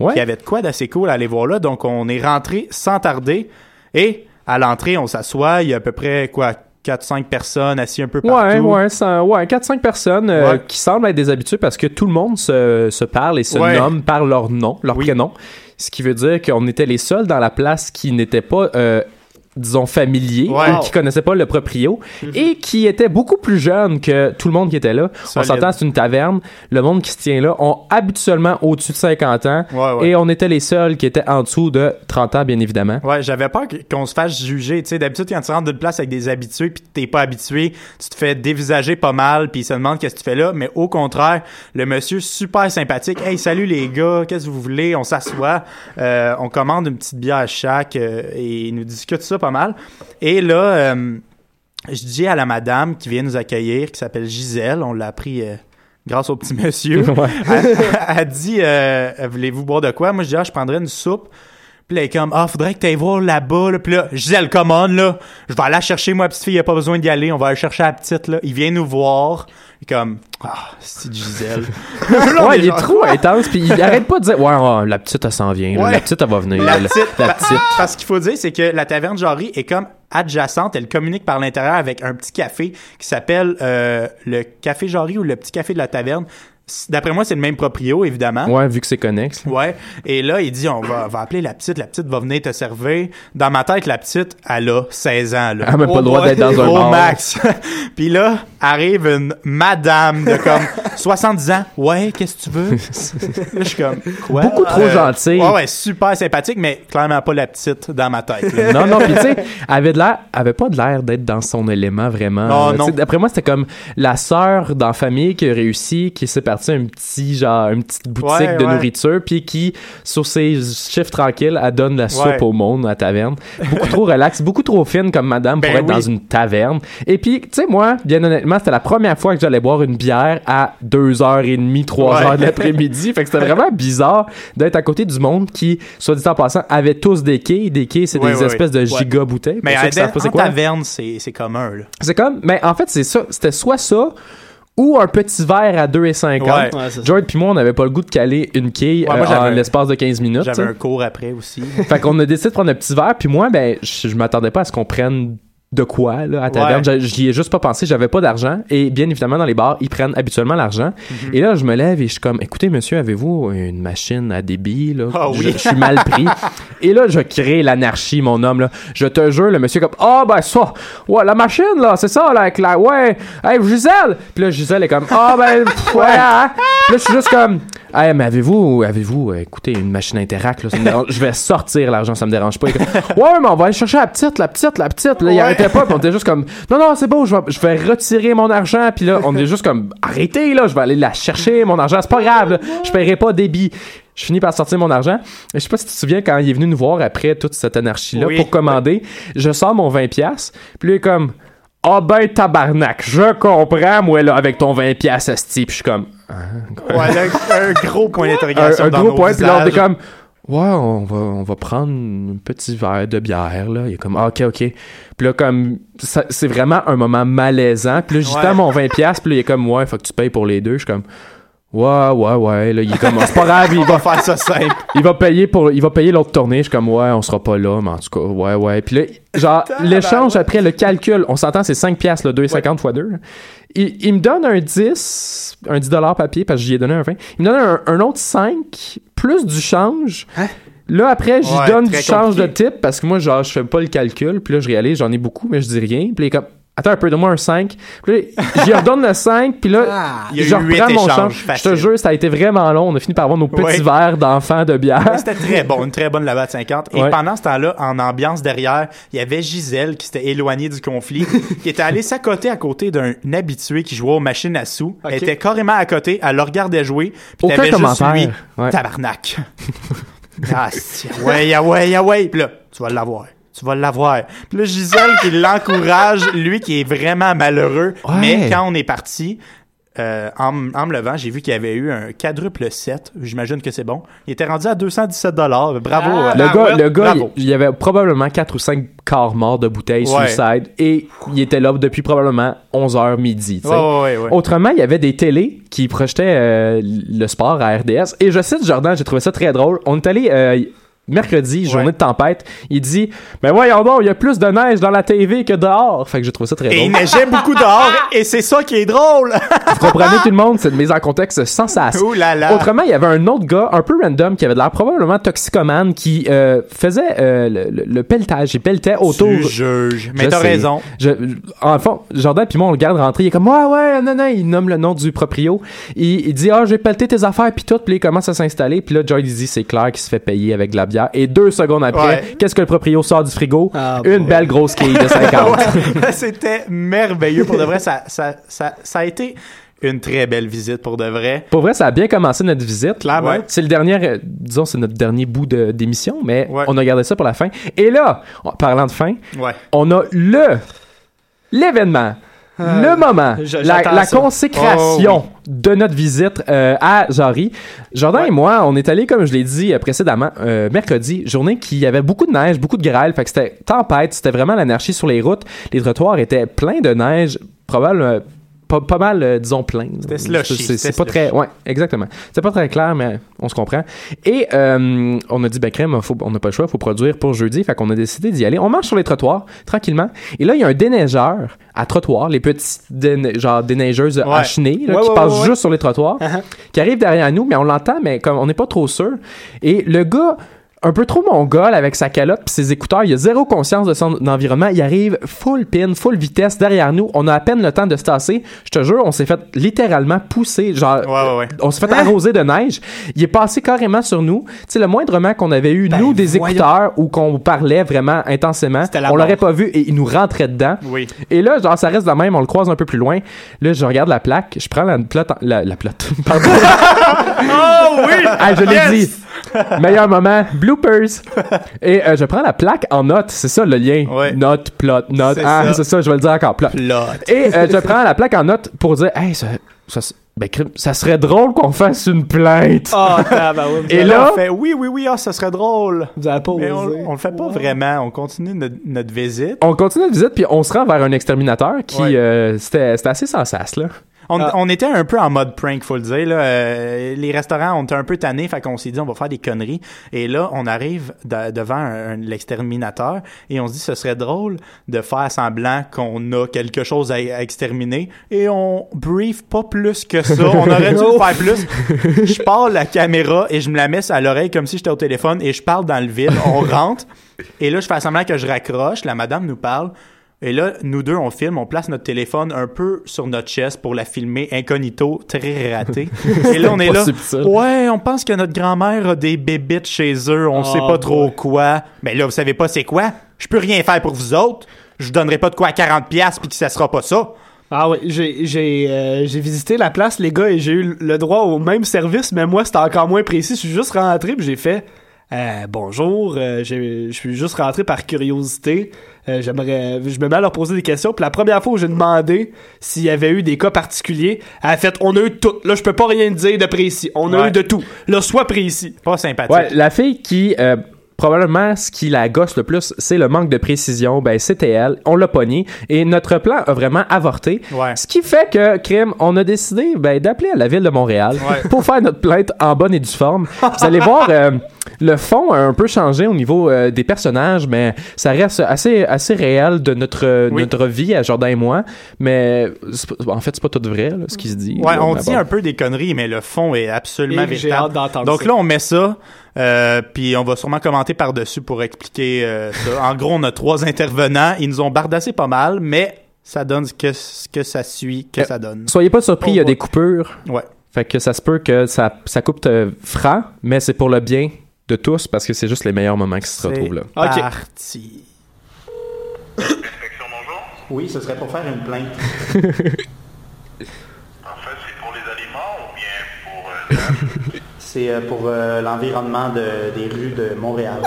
Ouais. qui avait de quoi d'assez cool à aller voir là. Donc, on est rentré sans tarder. Et à l'entrée, on s'assoit. Il y a à peu près, quoi, 4-5 personnes assises un peu partout. Ouais, ouais, ça- ouais, 4-5 personnes euh, Ouais. qui semblent être des habitués parce que tout le monde se, se parle et se Ouais. nomme par leur nom, leur Oui. prénom. Ce qui veut dire qu'on était les seuls dans la place qui n'étaient pas, euh, disons, familiers Ouais. ou qui connaissaient pas le proprio et qui étaient beaucoup plus jeunes que tout le monde qui était là. On s'entend, c'est une taverne. Le monde qui se tient là ont habituellement au-dessus de 50 ans Ouais, ouais. et on était les seuls qui étaient en dessous de 30 ans, bien évidemment. Ouais, j'avais peur qu'on se fasse juger. Tu sais, d'habitude, quand tu rentres d'une place avec des habitués puis t'es pas habitué, tu te fais dévisager pas mal puis il se demande qu'est-ce que tu fais là. Mais au contraire, le monsieur super sympathique. Hey, salut les gars, qu'est-ce que vous voulez? On s'assoit, euh, on commande une petite bière à chaque euh, et il nous discute ça pas mal. Et là, euh, je dis à la madame qui vient nous accueillir, qui s'appelle Gisèle, on l'a appris euh, grâce au petit monsieur. [laughs] Ouais. elle, elle dit euh, Voulez-vous boire de quoi? Moi, je dis Ah, je prendrais une soupe. Puis là, elle est comme, ah, faudrait que t'ailles voir là-bas, là. Puis là, Gisèle, come on, là. Je vais aller la chercher, moi, petite fille, y a pas besoin d'y aller. On va aller chercher la petite, là. Il vient nous voir. Il est comme, ah, c'est Gisèle. [laughs] [laughs] ouais, il est trop intense, puis il arrête pas de dire Ouais, ouais, la petite, elle s'en vient. Ouais. La petite, elle va venir. La La, petite, la petite. [laughs] Parce qu'il faut dire, c'est que la taverne Jarry est comme adjacente. Elle communique par l'intérieur avec un petit café qui s'appelle euh, le Café Jarry ou le petit café de la taverne. D'après moi, c'est le même proprio, évidemment. Ouais, vu que c'est connexe. Ouais. Et là, il dit, on va, va appeler la petite. La petite va venir te servir. Dans ma tête, la petite, elle a 16 ans, là. Elle a même pas le droit d'être dans un Au bar. max. [laughs] Puis là, arrive une madame de comme [laughs] 70 ans. Ouais, qu'est-ce que tu veux? [laughs] là, je suis comme, quoi? Beaucoup trop gentille. Ouais, ouais, super sympathique, mais clairement pas la petite dans ma tête. là. non, non, puis tu sais, elle avait de l'air, elle avait pas de l'air d'être dans son élément vraiment. Non, non. D'après moi, c'était comme la sœur dans la famille qui a réussi, qui s'est partie un petit genre une petite boutique Ouais, de ouais. nourriture, puis qui sur ses chiffres tranquilles, elle donne la soupe Ouais. au monde à la taverne. Beaucoup trop relax, beaucoup trop fine comme madame pour Ben être dans une taverne. Et puis, tu sais, moi, bien honnêtement, c'était la première fois que j'allais boire une bière à 2h30, 3h Ouais. de l'après-midi. fait que c'était vraiment [laughs] bizarre d'être à côté du monde qui, soit dit en passant, avait tous des quilles. Des quilles, c'est des espèces de giga bouteilles. Mais qui en, en quoi? taverne, c'est c'est commun, là. C'est comme, mais en fait, c'est ça. C'était soit ça ou un petit verre à 2,50. Ouais. Ouais. George puis moi, on n'avait pas le goût de caler une quille Ouais, moi, euh, j'avais en un- l'espace de 15 minutes. J'avais un cours après aussi. Fait qu'on a décidé de prendre un petit verre, puis moi, ben, je, je m'attendais pas à ce qu'on prenne de quoi, là, à taverne. Ouais. J'y ai juste pas pensé, j'avais pas d'argent. Et bien évidemment, dans les bars, ils prennent habituellement l'argent. Mhm. Et là, je me lève et je suis comme, écoutez, monsieur, avez-vous une machine à débit, là? Ah je, oui. je suis mal pris. [laughs] et là, je crée l'anarchie, mon homme, là. Je te jure, le monsieur est comme, ah, ben, ça, ouais, la machine, là, c'est ça, là, avec la, ouais, hey, Gisèle! Puis là, Gisèle est comme, ah, ben, [laughs] ouais, hein? Puis là, je suis juste comme, hey, mais avez-vous, avez-vous, euh, écoutez, une machine Interact, là, ça me dérange- je vais sortir l'argent, ça me dérange pas. Il [laughs] comme, ouais, mais on va aller chercher la petite, la petite, la petite. Là, il Ouais. arrêtait pas, puis on était juste comme, non, non, c'est beau, je vais, je vais retirer mon argent, puis là, on est juste comme, arrêtez, là, je vais aller la chercher, mon argent, c'est pas grave, là, je paierai pas débit. Je finis par sortir mon argent. Et je sais pas si tu te souviens quand il est venu nous voir après toute cette anarchie-là Oui. pour commander. Je sors mon 20$, piastres, puis lui il est comme, ah ben tabarnak, je comprends, moi, là, avec ton 20$, piastres, asti. Puis je suis comme, Ouais, là, un gros [laughs] point d'interrogation. un dans gros nos point, puis là, on est comme, ouais, on va, on va prendre un petit verre de bière, là. Il est comme, ah, ok, ok. Puis là, comme, c'est vraiment un moment malaisant. Puis là, j'y Ouais. mon 20$, piastres, puis là, il est comme, ouais, faut que tu payes pour les deux. Je suis comme, ouais, ouais, ouais. Là, il est comme, c'est pas grave, il [laughs] va, faire ça simple. [laughs] il va payer pour, il va payer l'autre tournée. Je suis comme, ouais, on sera pas là, mais en tout cas, ouais, ouais. Puis là, genre, l'échange après le calcul, on s'entend, c'est 5 piastres, là, 2,50 fois 2. Il, il me donne un 10, un 10 papier, parce que j'y ai donné un 20. Il me donne un, un autre 5, plus du change. Là, après, j'y Ouais, donne du change de type, parce que moi, genre, je fais pas le calcul. Puis là, je réalise, j'en ai beaucoup, mais je dis rien. Puis il est comme, attends un peu, donne-moi un 5. Puis là, j'y redonne le 5, puis là, Il y a je reprends mon change. Je te jure, ça a été vraiment long. On a fini par avoir nos petits Ouais. verres d'enfants de bière. Ouais, C'était très bon, une très bonne labat de 50. Et Ouais. pendant ce temps-là, en ambiance derrière, il y avait Gisèle qui s'était éloignée du conflit, qui était allée s'accoter à côté d'un habitué qui jouait aux machines à sous. Elle était carrément à côté, elle le regardait jouer, puis Aucun t'avais juste commentaire. lui, Ouais. tabarnak. [laughs] ah, si, ouais, ah ouais, ah ouais. Puis là, tu vas l'avoir. Tu vas l'avoir. Puis là, Gisèle qui l'encourage, lui qui est vraiment malheureux. Ouais. Mais quand on est parti, euh, en, en me levant, j'ai vu qu'il y avait eu un quadruple 7. J'imagine que c'est bon. Il était rendu à 217 Bravo. Ah, euh, Le gars, le gars bravo. il, il y avait probablement 4 ou 5 quarts morts de bouteilles sur le Ouais. side et il était là depuis probablement 11h midi. ouais, ouais. Autrement, il y avait des télés qui projetaient euh, le sport à RDS. Et je cite Jordan, j'ai trouvé ça très drôle. On est allé euh, mercredi, journée Ouais. de tempête. Il dit Mais voyons donc, il y a plus de neige dans la TV que dehors. Fait que j'ai trouvé ça très Et il drôle. neigeait beaucoup dehors, et c'est ça qui est drôle. [laughs] Vous comprenez tout le monde, c'est une mise en contexte sans sas. Ouh là là. Autrement, il y avait un autre gars, un peu random, qui avait de l'air probablement toxicomane, qui euh, faisait euh, le, le- le pelletage. Il pelletait autour. Tu juges. Mais Je t'as raison. Je, en fond, Jordan puis moi, on le garde rentrer. Il est comme, ouais, ouais, non, non. Il nomme le nom du proprio. Il, il dit, ah, j'ai pelleté tes affaires, puis tout. Puis il commence à s'installer. Puis là, Joy, dit, c'est clair qu'il se fait payer avec de la bière. Et deux secondes après, Ouais. qu'est-ce que le proprio sort du frigo? Ah, Une bon. belle grosse quille de 50. [laughs] Ouais, C'était merveilleux. Pour de vrai, ça, ça, ça, ça a été une très belle visite pour de vrai. Pour vrai, ça a bien commencé notre visite. Clairement. Ouais. C'est le dernier, euh, disons, c'est notre dernier bout de- d'émission, mais Ouais. on a gardé ça pour la fin. Et là, en parlant de fin, Ouais. on a le l'événement le moment, je- la, consécration de notre visite euh, à Jarry. Jordan et moi, on est allés, comme je l'ai dit euh, précédemment, euh, mercredi, journée qui avait beaucoup de neige, beaucoup de grêle, fait que c'était tempête, c'était vraiment l'anarchie sur les routes. Les trottoirs étaient pleins de neige, probablement pas, pas mal, euh, disons, plein. C'est- pas très. Ouais, exactement. C'est pas très clair, mais on se comprend. Et euh, on a dit, ben, crème, faut- on n'a pas le choix, il faut produire pour jeudi. Fait qu'on a décidé d'y aller. On marche sur les trottoirs, tranquillement. Et là, il y a un déneigeur à trottoir, les petites, déne- genre, déneigeuses Ouais. là, qui ouais, passent juste sur les trottoirs, qui arrive derrière nous, mais on l'entend, mais comme on n'est pas trop sûr. Et le gars, un peu trop mongol avec sa calotte puis ses écouteurs, il a zéro conscience de son environnement, il arrive full pin, full vitesse derrière nous, on a à peine le temps de se tasser. Je te jure, on s'est fait littéralement pousser, genre Ouais, ouais, ouais. on s'est fait arroser de neige. Il est passé carrément sur nous. Tu sais, le moindrement qu'on avait eu, nous, des voyons. écouteurs ou qu'on parlait vraiment intensément, on l'aurait pas vu et il nous rentrait dedans. Oui. Et là, genre, ça reste de même, on le croise un peu plus loin. Là, je regarde la plaque, je prends la plaque, la, la plaque, [laughs] pardon. Oh [laughs] oui! Ah, je l'ai Yes! dit. [laughs] Meilleur moment, bloopers. Et euh, je prends la plaque en note, c'est ça le lien. Ouais. Note, plot, note. Ah, c'est ça, je vais le dire encore, plot. Plot. Et euh, je [laughs] prends la plaque en note pour dire, hey, ça, ça, ben, ça serait drôle qu'on fasse une plainte. Oh, tabarouette. Et là, on fait oui, oui, oui, ah, ça serait drôle. Vous avez pas Mais on, on le fait pas vraiment. On continue notre, notre visite. on continue notre visite, puis on se rend vers un exterminateur qui, Ouais. euh, c'était c'était assez sans sas, là. On, Ah. on était un peu en mode prank, faut le dire. Là. Euh, les restaurants, on était un peu tannés, fait qu'on s'est dit on va faire des conneries. Et là, on arrive de- devant l'exterminateur et on se dit ce serait drôle de faire semblant qu'on a quelque chose à, à exterminer. Et on brief pas plus que ça. On aurait dû le [laughs] faire plus. Je parle la caméra et je me la mets à l'oreille comme si j'étais au téléphone et je parle dans le vide. On rentre et là, je fais semblant que je raccroche. La madame nous parle. Et là, nous deux, on filme, on place notre téléphone un peu sur notre chest pour la filmer incognito, très raté. [laughs] Et là, on est là. subtil. Ouais, on pense que notre grand-mère a des bébites chez eux, on Oh sait pas trop boy. quoi. Mais là, vous savez pas c'est quoi? Je peux rien faire pour vous autres. Je vous donnerai pas de quoi à 40$ piastres puis que ça sera pas ça. Ah oui, j'ai j'ai euh, j'ai visité la place les gars et j'ai eu le droit au même service mais moi c'était encore moins précis, je suis juste rentré puis j'ai fait euh, bonjour, euh, je suis juste rentré par curiosité. Euh, J'aimerais, je me mets à leur poser des questions. Puis la première fois où j'ai demandé s'il y avait eu des cas particuliers, elle a fait on a eu tout. Là, je peux pas rien dire de précis. On a Ouais. eu de tout. Là, sois précis. Pas sympathique. Ouais, la fille qui euh, probablement ce qui la gosse le plus, c'est le manque de précision. Ben c'était elle, on l'a pogné et notre plan a vraiment avorté. Ouais. Ce qui fait que crime, on a décidé ben, d'appeler à la ville de Montréal Ouais. pour faire notre plainte en bonne et due forme. Vous allez voir. euh, le fond a un peu changé au niveau euh, des personnages, mais ça reste assez, assez réel de notre, Oui. notre vie à Jordan et moi. Mais en fait, c'est pas tout vrai, là, ce qui se dit. Ouais, là, on dit bon. un peu des conneries, mais le fond est absolument Et véritable. hâte d'entendre Donc ça. là, on met ça, euh, puis on va sûrement commenter par-dessus pour expliquer euh, ça. En gros, on a trois intervenants. Ils nous ont bardassé pas mal, mais ça donne ce que, ce que ça suit, que Euh, ça donne. Soyez pas surpris, il y a des coupures. Ouais. Fait que ça se peut que ça, ça coupe franc, mais c'est pour le bien de tous parce que c'est juste les meilleurs moments qui se retrouvent là. Ok. parti. Oui, ce serait pour faire une plainte. [laughs] En fait, c'est pour les aliments ou bien pour euh? [laughs] C'est euh, pour euh, l'environnement de- des rues de Montréal. [laughs]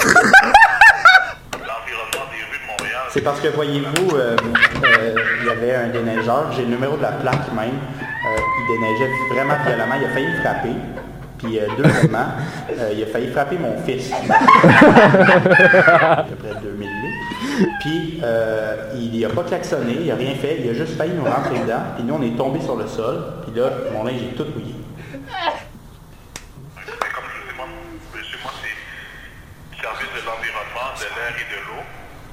l'environnement des rues de Montréal? C'est parce que, voyez-vous, euh, euh, il y avait un déneigeur, j'ai le numéro de la plaque même, euh, il déneigeait vraiment violemment, il a failli me frapper. Puis, euh, deuxièmement, euh, il a failli frapper mon fils. à peu près 2000 livres. Puis, euh, il n'a pas klaxonné, il n'a rien fait, il a juste failli nous rentrer dedans. Puis nous, on est tombés sur le sol. Puis là, mon linge est tout mouillé. Mais comme je dis, moi, monsieur, moi, c'est le service de l'environnement, de l'air et de l'eau,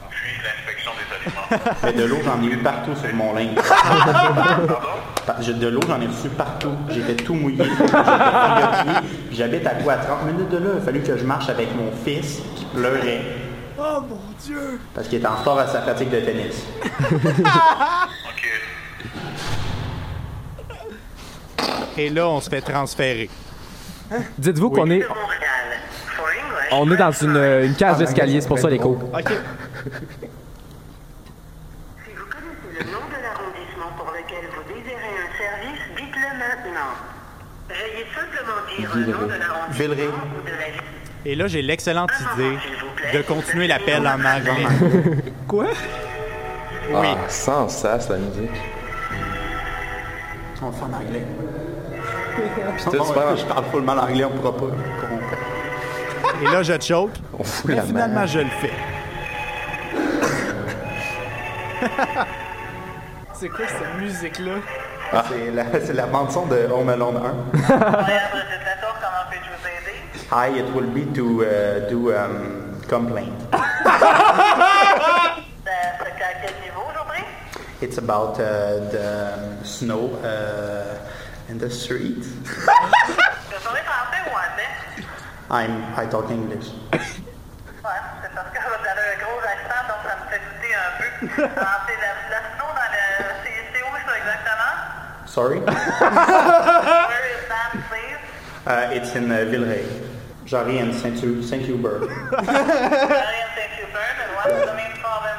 puis l'inspection des aliments. Mais de l'eau, j'en ai eu partout sur mon linge. De l'eau, j'en ai reçu partout. J'étais tout mouillé. J'habite à quoi? À 30 minutes de là. Il a fallu que je marche avec mon fils qui pleurait. Oh mon dieu! Parce qu'il est en retard à sa pratique de tennis. [laughs] OK. Et là, on se fait transférer. Dites-vous qu'on est, on est dans une, euh, une cage d'escalier, c'est pour ça les cours. Ok. [laughs] Si vous connaissez le nom de l'arrondissement pour lequel vous désirez un service, dites-le maintenant. Veuillez simplement dire le nom de l'arrondissement Villeray. Et là, j'ai l'excellente idée de continuer l'appel en anglais. Quoi? Oui. Ah, sans sas, la musique. On va faire en anglais. Puis je parle full mal anglais, on pourra pas comprendre. Et là, je choke. On fout Mais la finalement, main. je le fais. [laughs] C'est quoi cette musique-là? C'est la, c'est la bande-son de Home Alone 1. [laughs] [laughs] Hi, it will be to uh, do um, complaint. [laughs] [laughs] It's about uh, the um, snow uh, in the street. I'm I talk English. Sorry. [laughs] Uh, it's in uh, Villeray. Jarian Saint-Hubert. [laughs] Saint Hubert. and the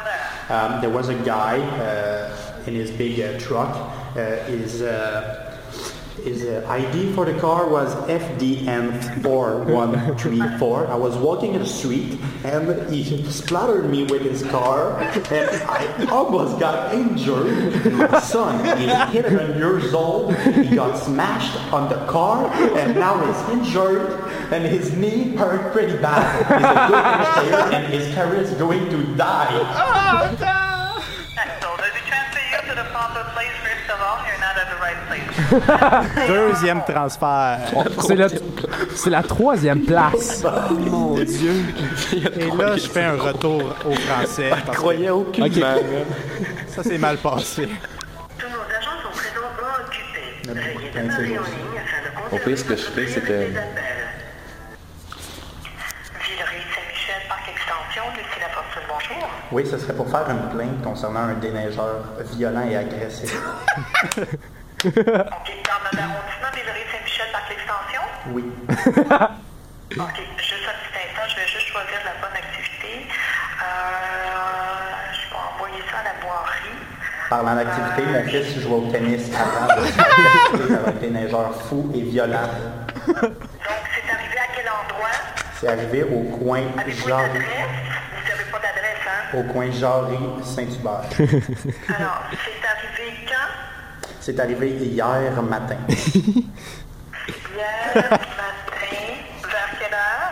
there? Um, there was a guy uh, in his big uh, truck. Uh, his, uh, his uh, ID for the car was FDM4134. I was walking in the street and he splattered me with his car and I almost got injured. My son is 11 years old. He got smashed on the car and now he's injured and his knee hurt pretty bad. He's a good player and his career is going to die. [laughs] Deuxième transfert. C'est la, c'est la troisième place. Oh mon Dieu. Et là, je fais un retour au français. Je croyais aucunement. [laughs] Ça s'est mal passé. Au pire, ce que je fais, c'est que Villeray, Saint-Michel, Parc Extension, Lucie Laporte, bonjour. Oui, ce serait pour faire une plainte concernant un déneigeur violent et agressif. [laughs] Ok, dans notre arrondissement, Villeray, Saint-Michel, Parc Extension. Oui. Ok, juste un petit instant, je vais juste choisir la bonne activité. Euh, je vais envoyer ça à la boirie. Parlant d'activité, mon fils jouait au tennis avant [laughs] de se faire agresser par un déneigeur fou et violent. Donc, c'est arrivé à quel endroit? C'est arrivé au coin Jarry, d'adresse, hein? au coin Jarry-Saint-Hubert. Alors, c'est? C'est arrivé hier matin. [laughs] Hier matin. Vers quelle heure?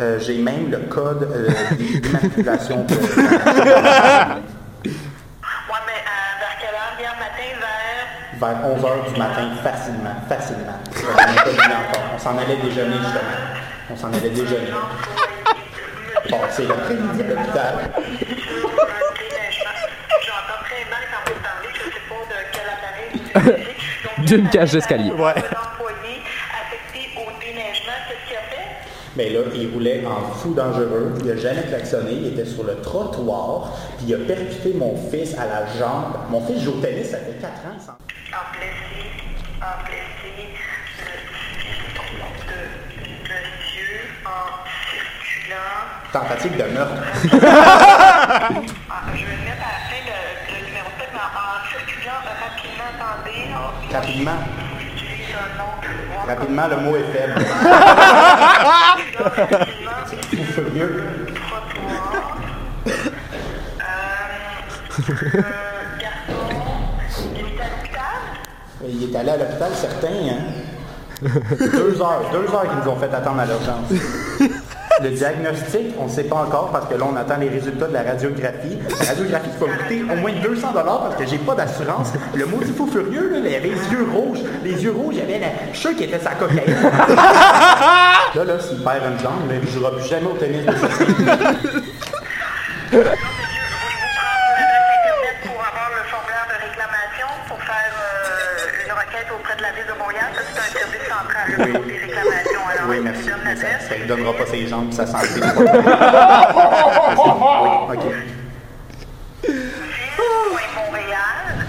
Euh, J'ai même le code euh, d'immatriculation. [laughs] pour- Ouais, mais euh, vers quelle heure? Hier matin, vers... vers 11h du matin, facilement, facilement. On s'en allait déjeuner, justement. On s'en allait déjeuner. Bon, c'est l'après-midi à l'hôpital. [laughs] D'une cage d'escalier. Ouais. L'employé affecté au déneigement, qu'est-ce qu'il a fait? Mais là, il roulait en fou dangereux. Il n'a jamais klaxonné. Il était sur le trottoir. Puis il a percuté mon fils à la jambe. Mon fils joue au tennis, ça fait 4 ans. s'en- En blessé, en blessé, le de monsieur en circulant. Tentative de meurtre. [laughs] Ah, je vais mettre à la fin le, le numéro de tête, mais en, en circulant rapidement, attendez. Oh, Rapidement. Rapidement, le mot est faible. [laughs] Furieux. Trottoir. Euh. Il est allé à l'hôpital, certains, hein? [laughs] deux heures, deux heures qu'ils nous ont fait attendre à l'urgence. Le diagnostic, on ne sait pas encore parce que là, on attend les résultats de la radiographie. La radiographie qui va me coûter au moins 200 parce que j'ai pas d'assurance. Le maudit fou furieux, là, il avait les yeux rouges. Les yeux rouges, il avait la... Je suis sûr qu'il était sa cocaïne. [laughs] là, là, s'il perd une jambe, il ne jouera plus jamais au tennis de sa vie. pour avoir le formulaire de réclamation, pour faire une requête auprès de la Ville de Montréal. Ça, c'est un service central Oui. pour des réclamations. Alors, Ça l'adresse. ne donnera pas ses jambes, sa santé. oui, OK. Montréal,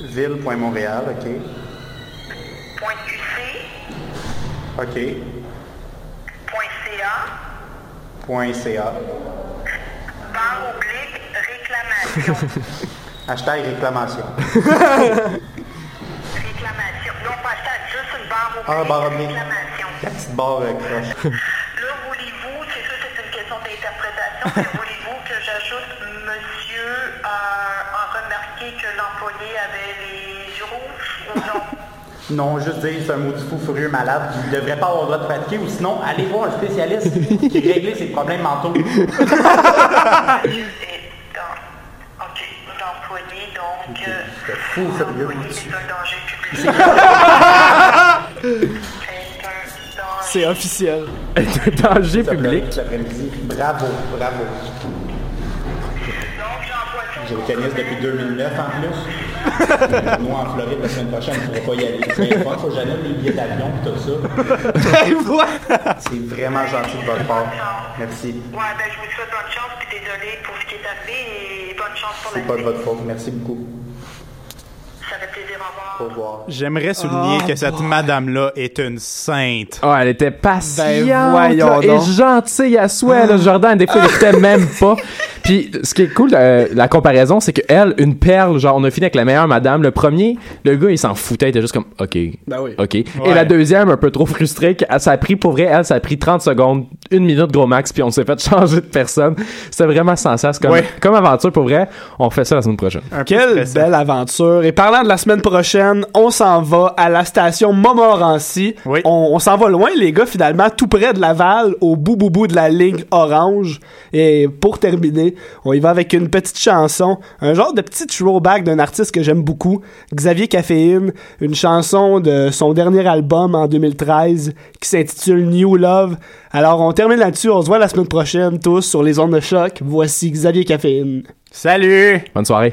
Ville.montréal, OK. point QC, OK. point CA, Point .ca. barre oblique, réclamation. [laughs] Hashtag réclamation. réclamation. Non, pas ça, juste une barre oblique, Ah, barre oblique. réclamation. La petite barre. Là, voulez-vous, c'est sûr c'est une question d'interprétation, mais voulez-vous que j'ajoute monsieur euh, en remarquer que l'employé avait les yeux rouges? [laughs] Non, juste dire c'est un maudit fou furieux malade qui ne devrait pas avoir le droit de pratiquer ou sinon allez voir un spécialiste [laughs] qui règle ses problèmes mentaux. [laughs] Donc. euh, C'est fou furieux. c'est un danger public. C'est officiel. [laughs] danger public. Bravo, bravo. J'ai le canis depuis 2009 en plus. [laughs] Moi en Floride la semaine prochaine, je ne pourrai pas y aller. C'est il faut que j'annule les billets d'avion et tout ça. [laughs] C'est vraiment gentil de votre part. Merci. Ouais, ben je vous souhaite bonne chance, puis désolé pour ce qui est arrivé, et bonne chance pour la C'est pas de votre faute. Merci beaucoup. Ça fait plaisir. J'aimerais souligner que cette madame-là est une sainte. Ah, elle était patiente Ben, voyons là, et gentille à souhait. Là, Jordan, des fois, il écoutait même pas. [laughs] Puis, ce qui est cool, euh, la comparaison, c'est que elle, une perle, genre, on a fini avec la meilleure madame. Le premier, le gars, il s'en foutait, il était juste comme, OK, Ben oui. OK. Et la deuxième, un peu trop frustrée, que- ça a pris, pour vrai, elle, ça a pris 30 secondes, une minute gros max, puis on s'est fait [laughs] changer de personne. C'était vraiment sensationnel comme, Ouais. comme aventure, pour vrai. On refait ça la semaine prochaine. Quelle belle aventure. Et parlant de la semaine prochaine, on s'en va à la station Montmorency. On, on s'en va loin, les gars, finalement, tout près de Laval, au bout bout bout de la ligne orange. Et pour terminer, on y va avec une petite chanson, un genre de petit throwback d'un artiste que j'aime beaucoup, Xavier Caféine, une chanson de son dernier album en 2013 qui s'intitule New Love. Alors on termine là-dessus, on se voit la semaine prochaine tous sur les ondes de choc. Voici Xavier Caféine. Salut! Bonne soirée.